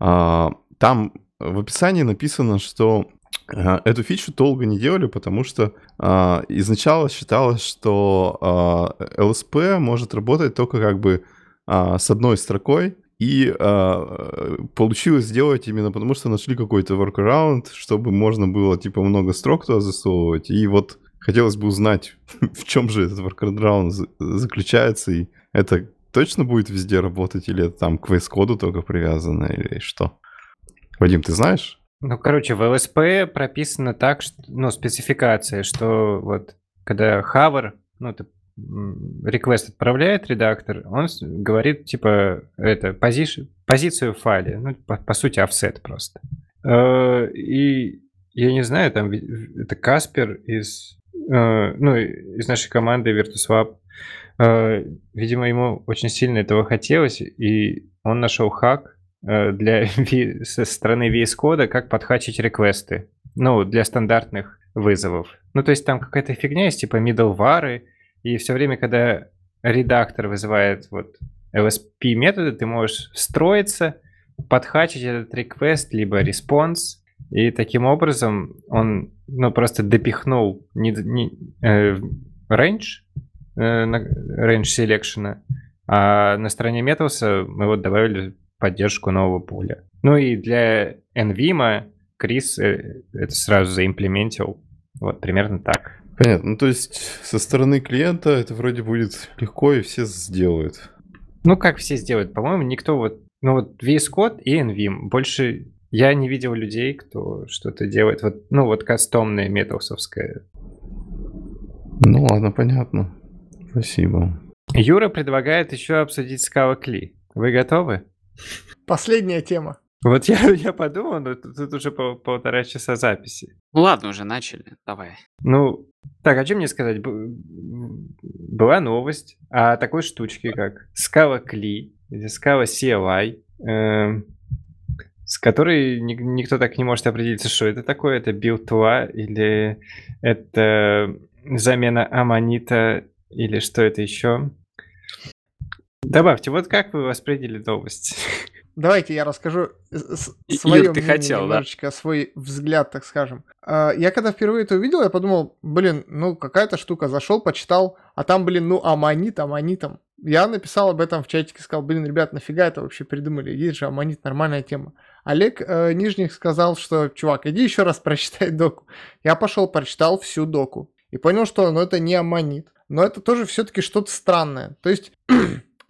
А, там в описании написано, что эту фичу долго не делали, потому что э, изначально считалось, что э, LSP может работать только как бы э, с одной строкой, и э, получилось сделать именно потому, что нашли какой-то workaround, чтобы можно было типа много строк туда засовывать. И вот хотелось бы узнать, в чем же этот workaround заключается, и это точно будет везде работать, или это там к VS-коду только привязано, или что? Вадим, ты знаешь? Ну, короче, в LSP прописано так, что, ну, спецификация, что вот когда hover, ну, это request отправляет редактор, он говорит, типа, это, пози позицию в файле, ну, по, по сути, offset просто. Э, и я не знаю, там, это Каспер из, э, ну, из нашей команды VirtuSwap, э, видимо, ему очень сильно этого хотелось, и он нашел хак, для со стороны VS Code, как подхачить реквесты. Ну, для стандартных вызовов. Ну, то есть там какая-то фигня есть, типа middleware, и все время, когда редактор вызывает вот LSP методы, ты можешь встроиться, подхачить этот request, либо response, и таким образом он ну, просто допихнул не, не, э, range, э, range selection, а на стороне Metals мы вот добавили поддержку нового пуля. Ну и для NVIMA Крис э, это сразу заимплементил. Вот примерно так. Понятно. Ну, то есть со стороны клиента это вроде будет легко и все сделают. Ну, как все сделают? По-моему, никто вот... Ну, вот VS Code и NVIM. Больше я не видел людей, кто что-то делает. Вот, ну, вот кастомное металсовское. Ну, ладно, понятно. Спасибо. Юра предлагает еще обсудить Scala Kli. Вы готовы? Последняя тема. Вот я, я подумал, но тут, тут уже пол, полтора часа записи. Ну ладно, уже начали, давай. Ну, так, а что мне сказать? Была новость о такой штучке, как Scala Kli, или Scala CLI, э, эм, с которой ни, никто так не может определиться, что это такое, это build или это замена аманита, или что это еще. Добавьте, вот как вы восприняли новость? Давайте я расскажу свое Юр, ты мнение хотел, да? немножечко, свой взгляд, так скажем. А, Я когда впервые это увидел, я подумал, блин, ну какая-то штука, зашел, почитал, а там, блин, ну аммонит, аммонитом. Я написал об этом в чатике, сказал, блин, ребят, нафига это вообще придумали? Есть же аммонит, нормальная тема. Олег э, Нижних сказал, что, чувак, иди еще раз прочитай доку. Я пошел, прочитал всю доку и понял, что ну, это не аммонит. Но это тоже все-таки что-то странное. То есть,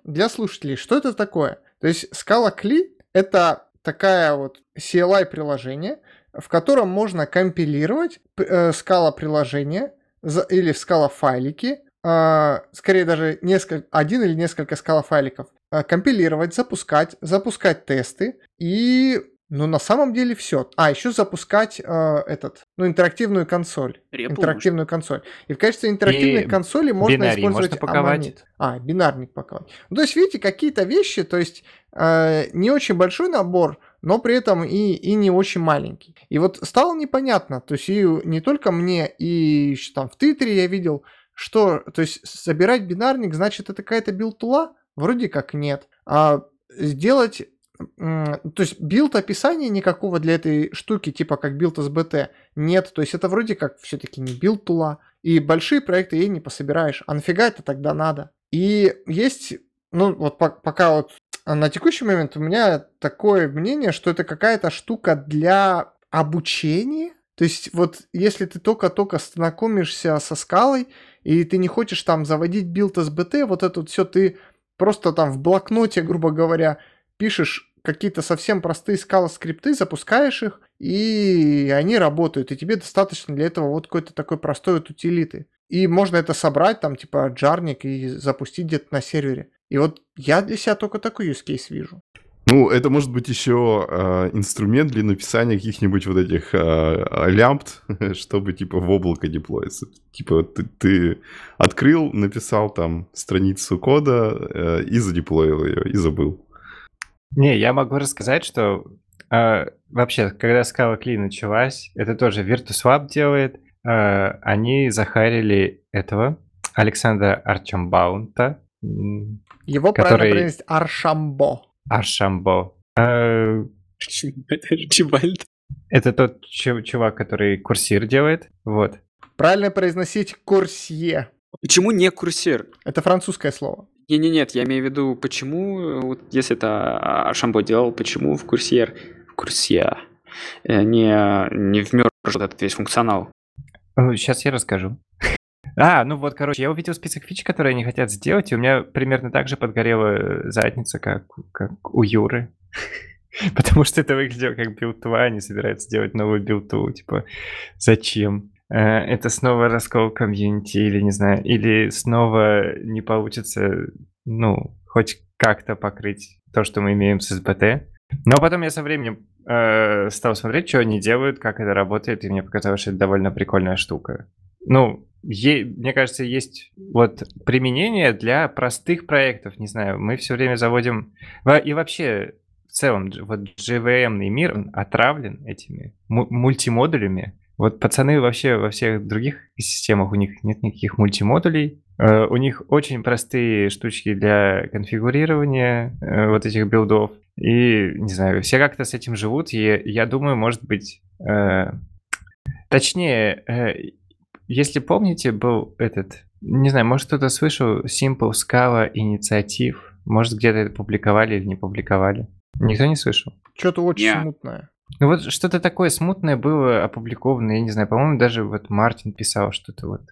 для слушателей, что это такое? То есть, Scala Cli — это такая вот CLI-приложение, в котором можно компилировать э, Scala приложение за- или в Scala файлики, а, скорее даже несколько, один или несколько Scala файликов, а, компилировать, запускать, запускать тесты и ну, на самом деле все. А, еще запускать э, этот, ну, интерактивную консоль. Репу, интерактивную консоль. И в качестве интерактивной И консоли можно использовать аммонит. А, бинарник паковать. Ну, то есть, видите, какие-то вещи, то есть, э, не очень большой набор, но при этом и, и не очень маленький. И вот стало непонятно, то есть, и не только мне, и там в Твиттере я видел, что, то есть, собирать бинарник, значит, это какая-то build tool а? Вроде как нет. А сделать то есть build описания никакого для этой штуки, типа как build SBT, нет. То есть это вроде как все-таки не build tool а. И большие проекты ей не пособираешь. А нафига это тогда надо? И есть, ну вот по- пока вот на текущий момент у меня такое мнение, что это какая-то штука для обучения. То есть вот если ты только-только знакомишься со скалой, и ты не хочешь там заводить build SBT, вот это вот все ты просто там в блокноте, грубо говоря, пишешь какие-то совсем простые Scala скрипты, запускаешь их, и они работают, и тебе достаточно для этого вот какой-то такой простой вот утилиты. И можно это собрать, там, типа, джарник и запустить где-то на сервере. И вот я для себя только такой use case вижу. Ну, это может быть еще э, инструмент для написания каких-нибудь вот этих э, лямбд, чтобы типа в облако деплоиться. Типа ты, ты открыл, написал там страницу кода э, и задеплоил ее, и забыл. Не, я могу рассказать, что э, вообще, когда Scala Clean началась, это тоже VirtuSwap делает. э, они захарили этого Александра Арчамбаунта, Его Который- правильно произносить Аршамбо. Аршамбо. Э, это тот чу- чувак, который курсир делает. Вот. Правильно произносить курсье. Почему не курсир? Это французское слово. Не-не-нет, я имею в виду, почему, э, вот если это Шамбо делал, почему в курсьер, в курсье, э, не, не вмерз этот весь функционал? Сейчас я расскажу. А, ну вот, короче, я увидел список фич, которые они хотят сделать, и у меня примерно так же подгорела э, задница, как, как у Юры. Потому что это выглядело как билтуа, они собираются делать новую билту, типа, зачем? Э, Это снова раскол комьюнити, или не знаю, или снова не получится, ну, хоть как-то покрыть то, что мы имеем с SBT. Но потом я со временем э, стал смотреть, что они делают, как это работает, и мне показалось, что это довольно прикольная штука. Ну, е- мне кажется, есть вот применение для простых проектов, не знаю, мы все время заводим... Во- И вообще, в целом, вот JVM мир, он отравлен этими му- мультимодулями. Вот пацаны вообще во всех других системах, у них нет никаких мультимодулей, Э, у них очень простые штучки для конфигурирования э, вот этих билдов. И, не знаю, все как-то с этим живут, и я думаю, может быть... э, Точнее, э, если помните, был этот... Не знаю, может кто-то слышал Simple Scala инициатив? Может где-то это публиковали или не публиковали? Никто не слышал? Что-то очень Не. смутное. Ну вот что-то такое смутное было опубликовано, я не знаю, по-моему, даже вот Мартин писал что-то вот.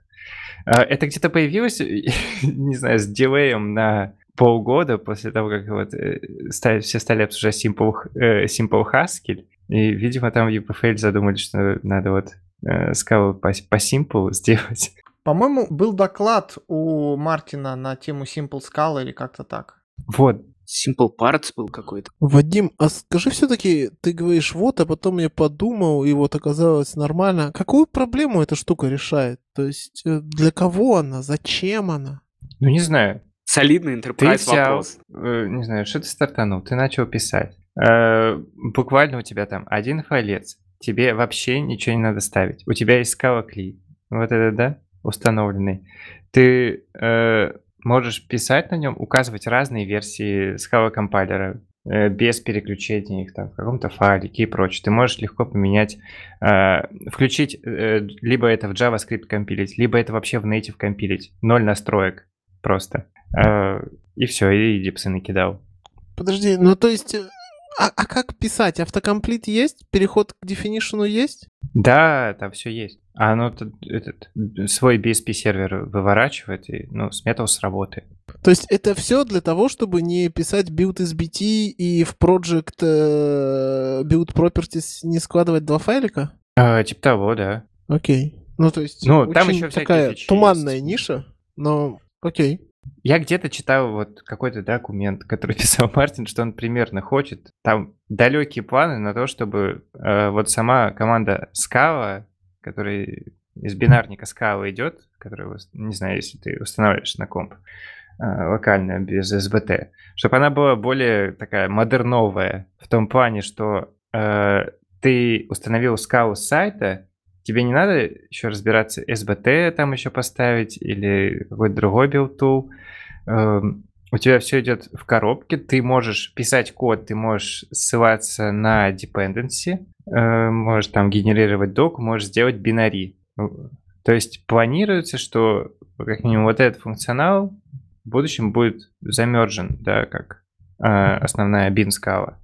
А, Это где-то появилось, не знаю, с дилеем на полгода после того, как вот э, стали- все стали обсуждать Simple, э, Simple Haskell, и, видимо, там в UPFL задумали, что надо вот э, скалу по, по Simple сделать. По-моему, был доклад у Мартина на тему Simple Scala или как-то так. Вот, Simple Parts был какой-то. Вадим, а скажи все-таки, ты говоришь вот, а потом я подумал, и вот оказалось нормально. Какую проблему эта штука решает? То есть э, для кого она? Зачем она? ну не знаю, Солидный Ты enterprise взял, вопрос. э, не знаю, что ты стартанул, ты начал писать. Э, буквально у тебя там один файлец, тебе вообще ничего не надо ставить. У тебя есть скала клей, вот это, да, установленный. Ты э, можешь писать на нем, указывать разные версии Scala компайлера э, без переключения их там в каком-то файлике и прочее. Ты можешь легко поменять, э, включить, э, либо это в JavaScript компилить, либо это вообще в native компилить. Ноль настроек просто. И все, и дипсы накидал. Подожди, ну то есть... А, а как писать? Автокомплит есть? Переход к definition есть? Да, там все есть. А оно тут этот, свой BSP сервер выворачивает, и ну, с Metals работает. То есть это все для того, чтобы не писать build из BT и в project э, build properties не складывать два файлика? А, типа того, да. Окей. Ну, то есть Ну, там еще такая туманная есть. ниша, но окей. Я где-то читал вот какой-то документ, который писал Мартин, что он примерно хочет. Там далекие планы на то, чтобы э, вот сама команда Scala, которая из бинарника Scala идет, которую, вос- не знаю, если ты устанавливаешь на комп, э, локально, без SBT, чтобы она была более такая модерновая, в том плане, что э, ты установил Scala с сайта, тебе не надо еще разбираться, SBT там еще поставить или какой-то другой tool. Эм, У тебя все идет в коробке, ты можешь писать код, ты можешь ссылаться на dependency, э, можешь там генерировать док, можешь сделать бинари. Ну, То есть планируется, что как минимум вот этот функционал в будущем будет замержен, да, как э, основная bin скала.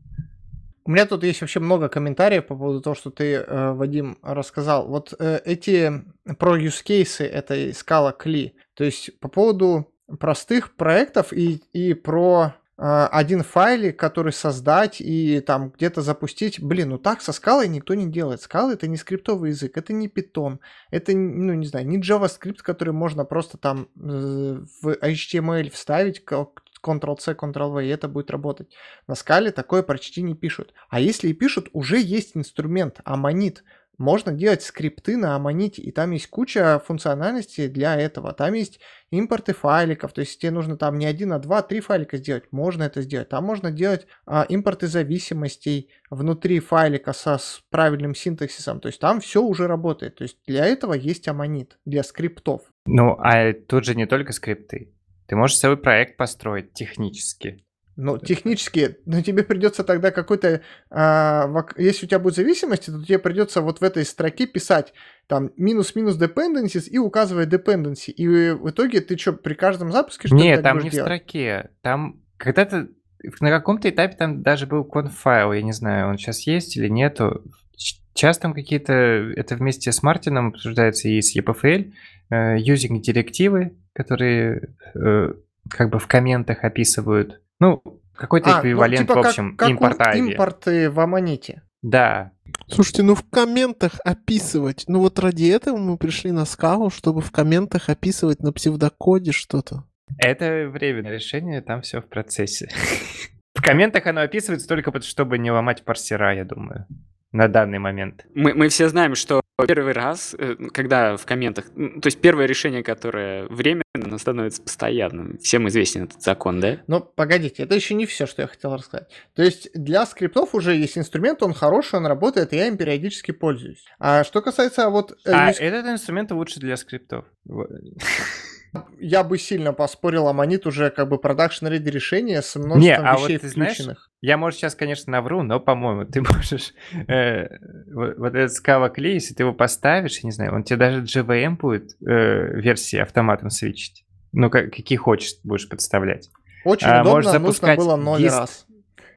У меня тут есть вообще много комментариев по поводу того, что ты, э, Вадим, рассказал. Вот э, эти про use cases этой скала Кли, то есть по поводу простых проектов и, и про э, один файлик, который создать и там где-то запустить. Блин, ну так со скалой никто не делает. Скала это не скриптовый язык, это не Python, это, ну не знаю, не JavaScript, который можно просто там э, в HTML вставить, Ctrl-C, Ctrl-V, и это будет работать. На скале такое почти не пишут. А если и пишут, уже есть инструмент Ammonit. Можно делать скрипты на Ammonit, и там есть куча функциональностей для этого. Там есть импорты файликов, то есть тебе нужно там не один, а два, три файлика сделать. Можно это сделать. Там можно делать а, импорты зависимостей внутри файлика со с правильным синтаксисом. То есть там все уже работает. То есть для этого есть Ammonit, для скриптов. Ну, а тут же не только скрипты. Ты можешь целый проект построить технически. Ну, технически, но тебе придется тогда какой-то... а, если у тебя будут зависимости, то тебе придется вот в этой строке писать там минус-минус dependencies и указывать dependency. И в итоге ты что, при каждом запуске что Не, так там не в делать? строке. Там когда-то на каком-то этапе там даже был конфайл, я не знаю, он сейчас есть или нету. Сейчас там какие-то, это вместе с Мартином обсуждается и с EPFL, э, using директивы, которые э, как бы в комментах описывают. Ну, какой-то А, ну, эквивалент, типа в как- общем, как у- импорт Ivy. импорты в Аманите. Да, Слушайте, ну в комментах описывать. Ну вот ради этого мы пришли на скалу, чтобы в комментах описывать на псевдокоде что-то. это временное решение, там все в процессе. В комментах оно описывается только чтобы не ломать парсера, я думаю, на данный момент. Мы, мы все знаем, что первый раз, э, когда в комментах, то есть первое решение, которое временно, оно становится постоянным. Всем известен этот закон, да? Но погодите, это еще не все, что я хотел рассказать. То есть для скриптов уже есть инструмент, он хороший, он работает, и я им периодически пользуюсь. А что касается вот... э, А use этот инструмент лучше для скриптов. Вот. я бы сильно поспорил, Амmonit уже как бы продакшн ready решение с множеством Не, а вот вещей знаешь, включенных. Я, может, сейчас, конечно, навру, но, по-моему, ты можешь... э, вот, вот этот Scala Klee, если ты его поставишь, я не знаю, он тебе даже JVM будет э, версии автоматом свечить. Ну, как, какие хочешь, будешь подставлять. Очень а, удобно, можешь нужно запускать было ноль гист. раз.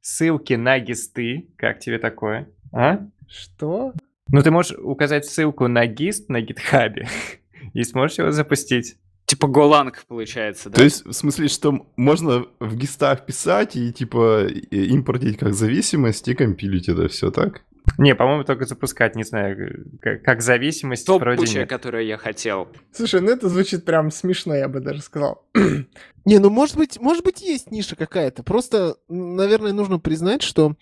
Ссылки на гисты. Как тебе такое? А? Что? Ну, ты можешь указать ссылку на гист на гитхабе и сможешь его запустить. Типа Голанг получается, да? То есть, в смысле, что можно в гистах писать и, типа, импортить как зависимость и компилить это все, так? Не, по-моему, только запускать, не знаю, как, как зависимость То нет. которое я хотел. Слушай, ну это звучит прям смешно, я бы даже сказал. Не, ну может быть, может быть есть ниша какая-то. Просто, наверное, нужно признать, что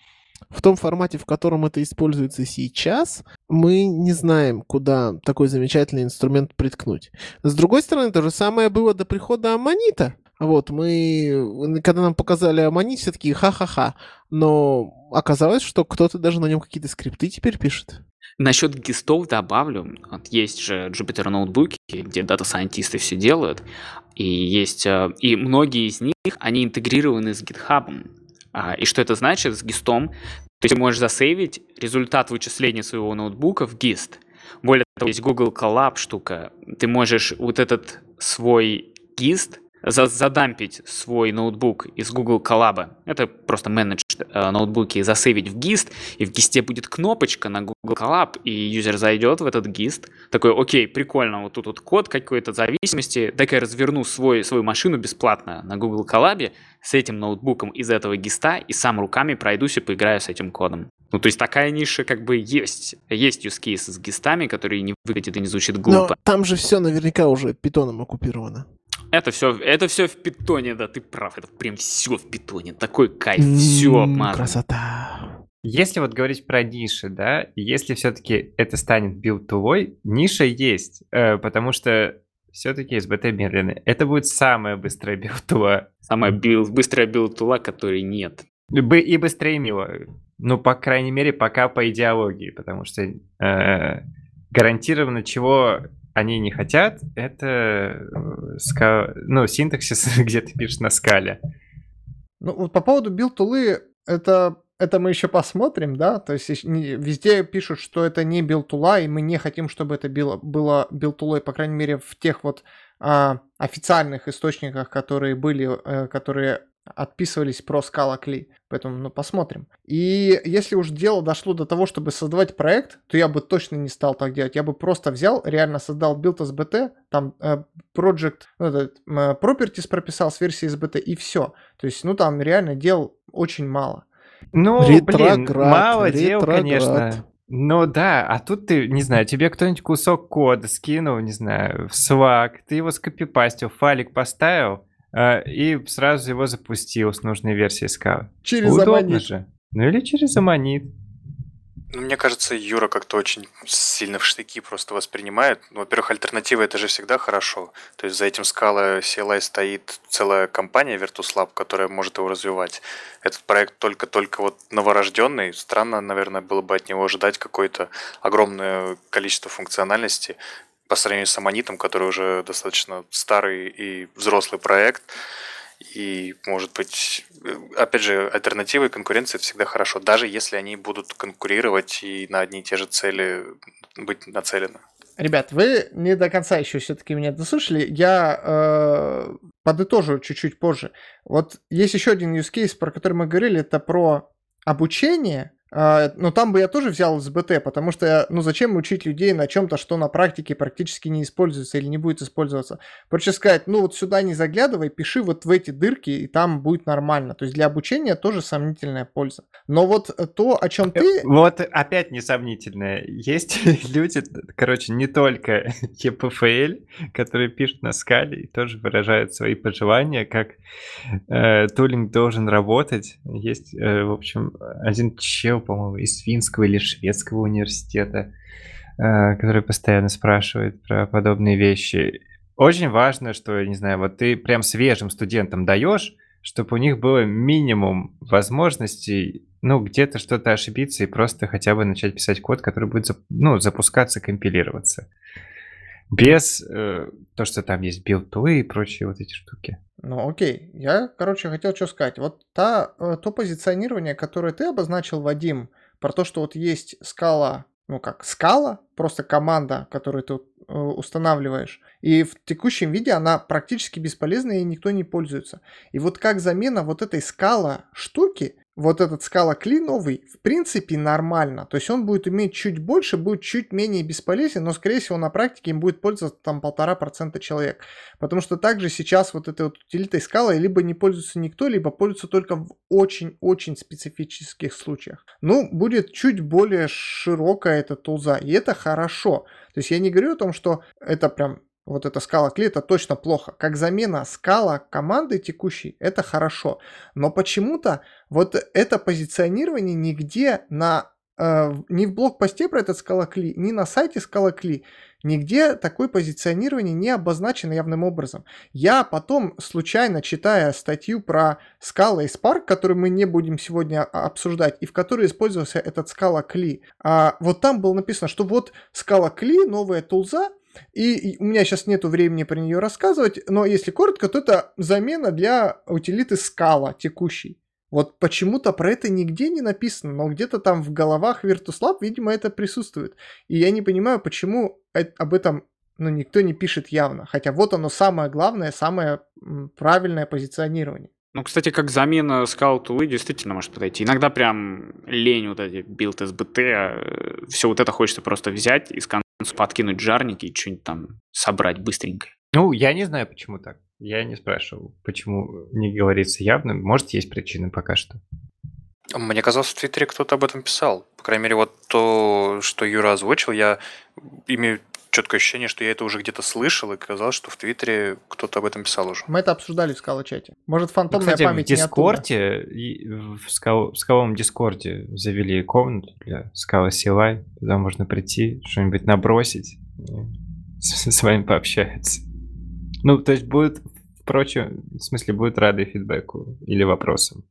в том формате, в котором это используется сейчас, мы не знаем, куда такой замечательный инструмент приткнуть. С другой стороны, то же самое было до прихода Аманита. Вот, мы, когда нам показали Аманит, все такие ха-ха-ха. Но оказалось, что кто-то даже на нем какие-то скрипты теперь пишет. Насчет гистов добавлю. Вот есть же Jupyter ноутбуки, где дата-сайентисты все делают. И есть... э, И многие из них, они интегрированы с GitHub. А, И что это значит с гистом? То есть ты можешь засейвить результат вычисления своего ноутбука в гист. Более того, есть Google Colab штука. Ты можешь вот этот свой гист задампить свой ноутбук из Google Colab. Это просто менедж э, ноутбуки, засейвить в гист, и в гисте будет кнопочка на Google Colab, и юзер зайдет в этот гист, такой, окей, прикольно, вот тут вот код какой-то зависимости, дай-ка я разверну свой, свою машину бесплатно на Google Colab с этим ноутбуком из этого гиста, и сам руками пройдусь и поиграю с этим кодом. Ну, то есть такая ниша как бы есть. Есть use case с гистами, которые не выглядят и не звучат Но глупо. там же все наверняка уже питоном оккупировано. Это все, это все в питоне, да, ты прав, это прям все в питоне, такой кайф, все обмазано. Красота. Если вот говорить про ниши, да, если все-таки это станет build tool ой, ниша есть, э, потому что все-таки SBT медленный. Это будет самая быстрая build tool а. Самая бил- быстрая build tool а, которой нет. Бы- И быстрее Mill а. Ну, по крайней мере, пока по идеологии, потому что э, гарантированно чего они не хотят, это э, ска- ну, синтаксис, где ты пишешь на скале. Ну, вот по поводу build tool ы, это, это мы еще посмотрим, да, то есть везде пишут, что это не build tool а, и мы не хотим, чтобы это было, было build tool ой, по крайней мере, в тех вот а, официальных источниках, которые были, э, которые отписывались про Scala CLI. Поэтому, ну, посмотрим. И если уж дело дошло до того, чтобы создавать проект, то я бы точно не стал так делать. Я бы просто взял, реально создал build SBT, там э, project, ну, этот, э, properties прописал с версией SBT и все. То есть, ну, там реально дел очень мало. Ну, блин, Ретроград, мало дел, ретроград. конечно. Ну да, а тут ты, не знаю, тебе кто-нибудь кусок кода скинул, не знаю, в Slack, ты его скопипастил, файлик поставил, и сразу его запустил с нужной версией скалы. Через Удобно Аманит. же. Ну или через Аманит. Ну, мне кажется, Юра как-то очень сильно в штыки просто воспринимает. Ну, Во-первых, альтернатива это же всегда хорошо. То есть за этим скала CLI стоит целая компания Virtus.lab, которая может его развивать. Этот проект только-только вот новорожденный. Странно, наверное, было бы от него ожидать какое-то огромное количество функциональности по сравнению с Аманитом, который уже достаточно старый и взрослый проект. И, может быть, опять же, альтернативы и конкуренция всегда хорошо, даже если они будут конкурировать и на одни и те же цели быть нацелены. Ребят, вы не до конца еще все-таки меня дослушали. Я э, подытожу чуть-чуть позже. Вот есть еще один use case, про который мы говорили, это про обучение. Э, но там бы я тоже взял с БТ, потому что, ну, зачем учить людей на чем-то, что на практике практически не используется или не будет использоваться. Проще сказать, ну, вот сюда не заглядывай, пиши вот в эти дырки, и там будет нормально. То есть для обучения тоже сомнительная польза. Но вот то, о чем ты... Вот опять несомнительное. Есть люди, короче, не только EPFL, которые пишут на скале и тоже выражают свои пожелания, как э, тулинг должен работать. Есть, э, в общем, один чел, по-моему, из финского или шведского университета, э, который постоянно спрашивает про подобные вещи. Очень важно, что, не знаю, вот ты прям свежим студентам даешь, чтобы у них было минимум возможностей, ну, где-то что-то ошибиться и просто хотя бы начать писать код, который будет, ну, запускаться, компилироваться. Без э, то, что там есть build tool ы и прочие вот эти штуки. Ну окей, я, короче, хотел что сказать. Вот та, э, то позиционирование, которое ты обозначил, Вадим, про то, что вот есть Scala, ну как, Scala, просто команда, которую ты э, устанавливаешь, и в текущем виде она практически бесполезна и никто не пользуется. И вот как замена вот этой Scala штуки, вот этот Scala CLI новый, в принципе, нормально. То есть он будет иметь чуть больше, будет чуть менее бесполезен, но, скорее всего, на практике им будет пользоваться там полтора процента человек. Потому что также сейчас вот этой вот утилитой скала либо не пользуется никто, либо пользуется только в очень-очень специфических случаях. Ну, будет чуть более широкая эта тулза, и это хорошо. То есть я не говорю о том, что это прям вот эта скала кли, это точно плохо. Как замена скала команды текущей, это хорошо. Но почему-то вот это позиционирование нигде на э, ни в блог-посте про этот скалокли, ни на сайте скалокли нигде такое позиционирование не обозначено явным образом. Я потом, случайно читая статью про Scala и Spark, которую мы не будем сегодня обсуждать, и в которой использовался этот Scala Cli, а, вот там было написано, что вот Scala Cli, новая тулза, и, у меня сейчас нету времени про нее рассказывать, но если коротко, то это замена для утилиты Scala текущей. Вот почему-то про это нигде не написано, но где-то там в головах Virtus.lab, видимо, это присутствует. И я не понимаю, почему об этом ну, никто не пишет явно. Хотя вот оно самое главное, самое правильное позиционирование. Ну, кстати, как замена Scala Tools действительно может подойти. Иногда прям лень вот эти build SBT, все вот это хочется просто взять и с конца подкинуть jar ники и что-нибудь там собрать быстренько. Ну, я не знаю, почему так. Я не спрашивал, почему не говорится явно. Может, есть причины пока что. Мне казалось, в Твиттере кто-то об этом писал. По крайней мере, вот то, что Юра озвучил, я имею четкое ощущение, что я это уже где-то слышал, и казалось, что в Твиттере кто-то об этом писал уже. Мы это обсуждали в Scala-чате. Может, фантомная ну, кстати, память в Дискорде, в, скал, в скаловом Дискорде завели комнату для Scala CLI. Туда можно прийти, что-нибудь набросить, с, с вами пообщаться. Ну, то есть будут, впрочем, в смысле, будут рады фидбэку или вопросам.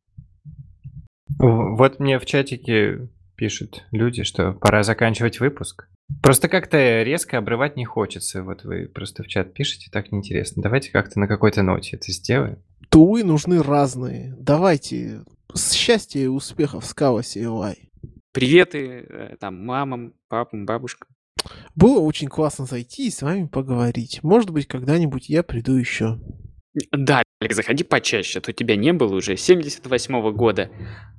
Вот мне в чатике пишут люди, что пора заканчивать выпуск. Просто как-то резко обрывать не хочется. Вот вы просто в чат пишете, так неинтересно. Давайте как-то на какой-то ноте это сделаем. Тулы нужны разные. Давайте. Счастья и успехов с Кава CLI. Приветы э, там мамам, папам, бабушкам. Было очень классно зайти и с вами поговорить. Может быть, когда-нибудь я приду еще. Да, Олег, заходи почаще, а то тебя не было уже 78-го года,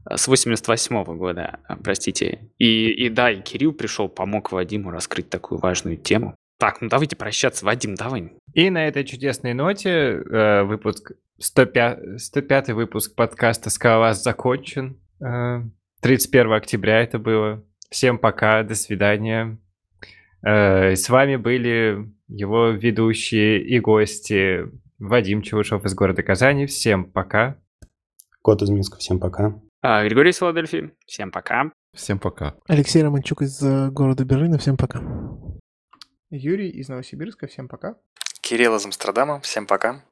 э, с 88-го года, э, простите. И, и да, и Кирилл пришел, помог Вадиму раскрыть такую важную тему. Так, ну давайте прощаться. Вадим, давай. И на этой чудесной ноте э, выпуск 105, 105 выпуск подкаста «Скалолаз» закончен. Э, 31 октября это было. Всем пока, до свидания. Э, с вами были его ведущие и гости Вадим Чевышев из города Казани. Всем пока. Кот из Минска. Всем пока. А, Григорий из Филадельфии. Всем пока. Всем пока. Алексей Романчук из э, города Берлина. Всем пока. Юрий из Новосибирска. Всем пока. Кирилл из Амстердама. Всем пока.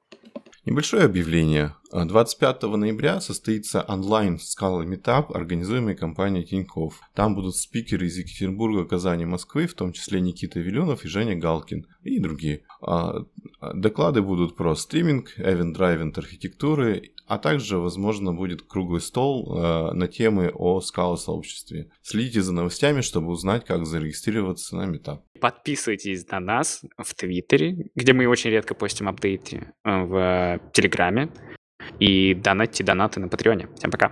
Небольшое объявление. 25 ноября состоится онлайн скала метап, организуемый компанией Тиньков. Там будут спикеры из Екатеринбурга, Казани, Москвы, в том числе Никита Вилюнов и Женя Галкин и другие. А, доклады будут про стриминг, event-driven архитектуры, а также, возможно, будет круглый стол э, на темы о скала-сообществе. Следите за новостями, чтобы узнать, как зарегистрироваться на метап. Подписывайтесь на нас в Твиттере, где мы очень редко постим апдейты, э, в Телеграме и донатьте донаты на Патреоне. Всем пока.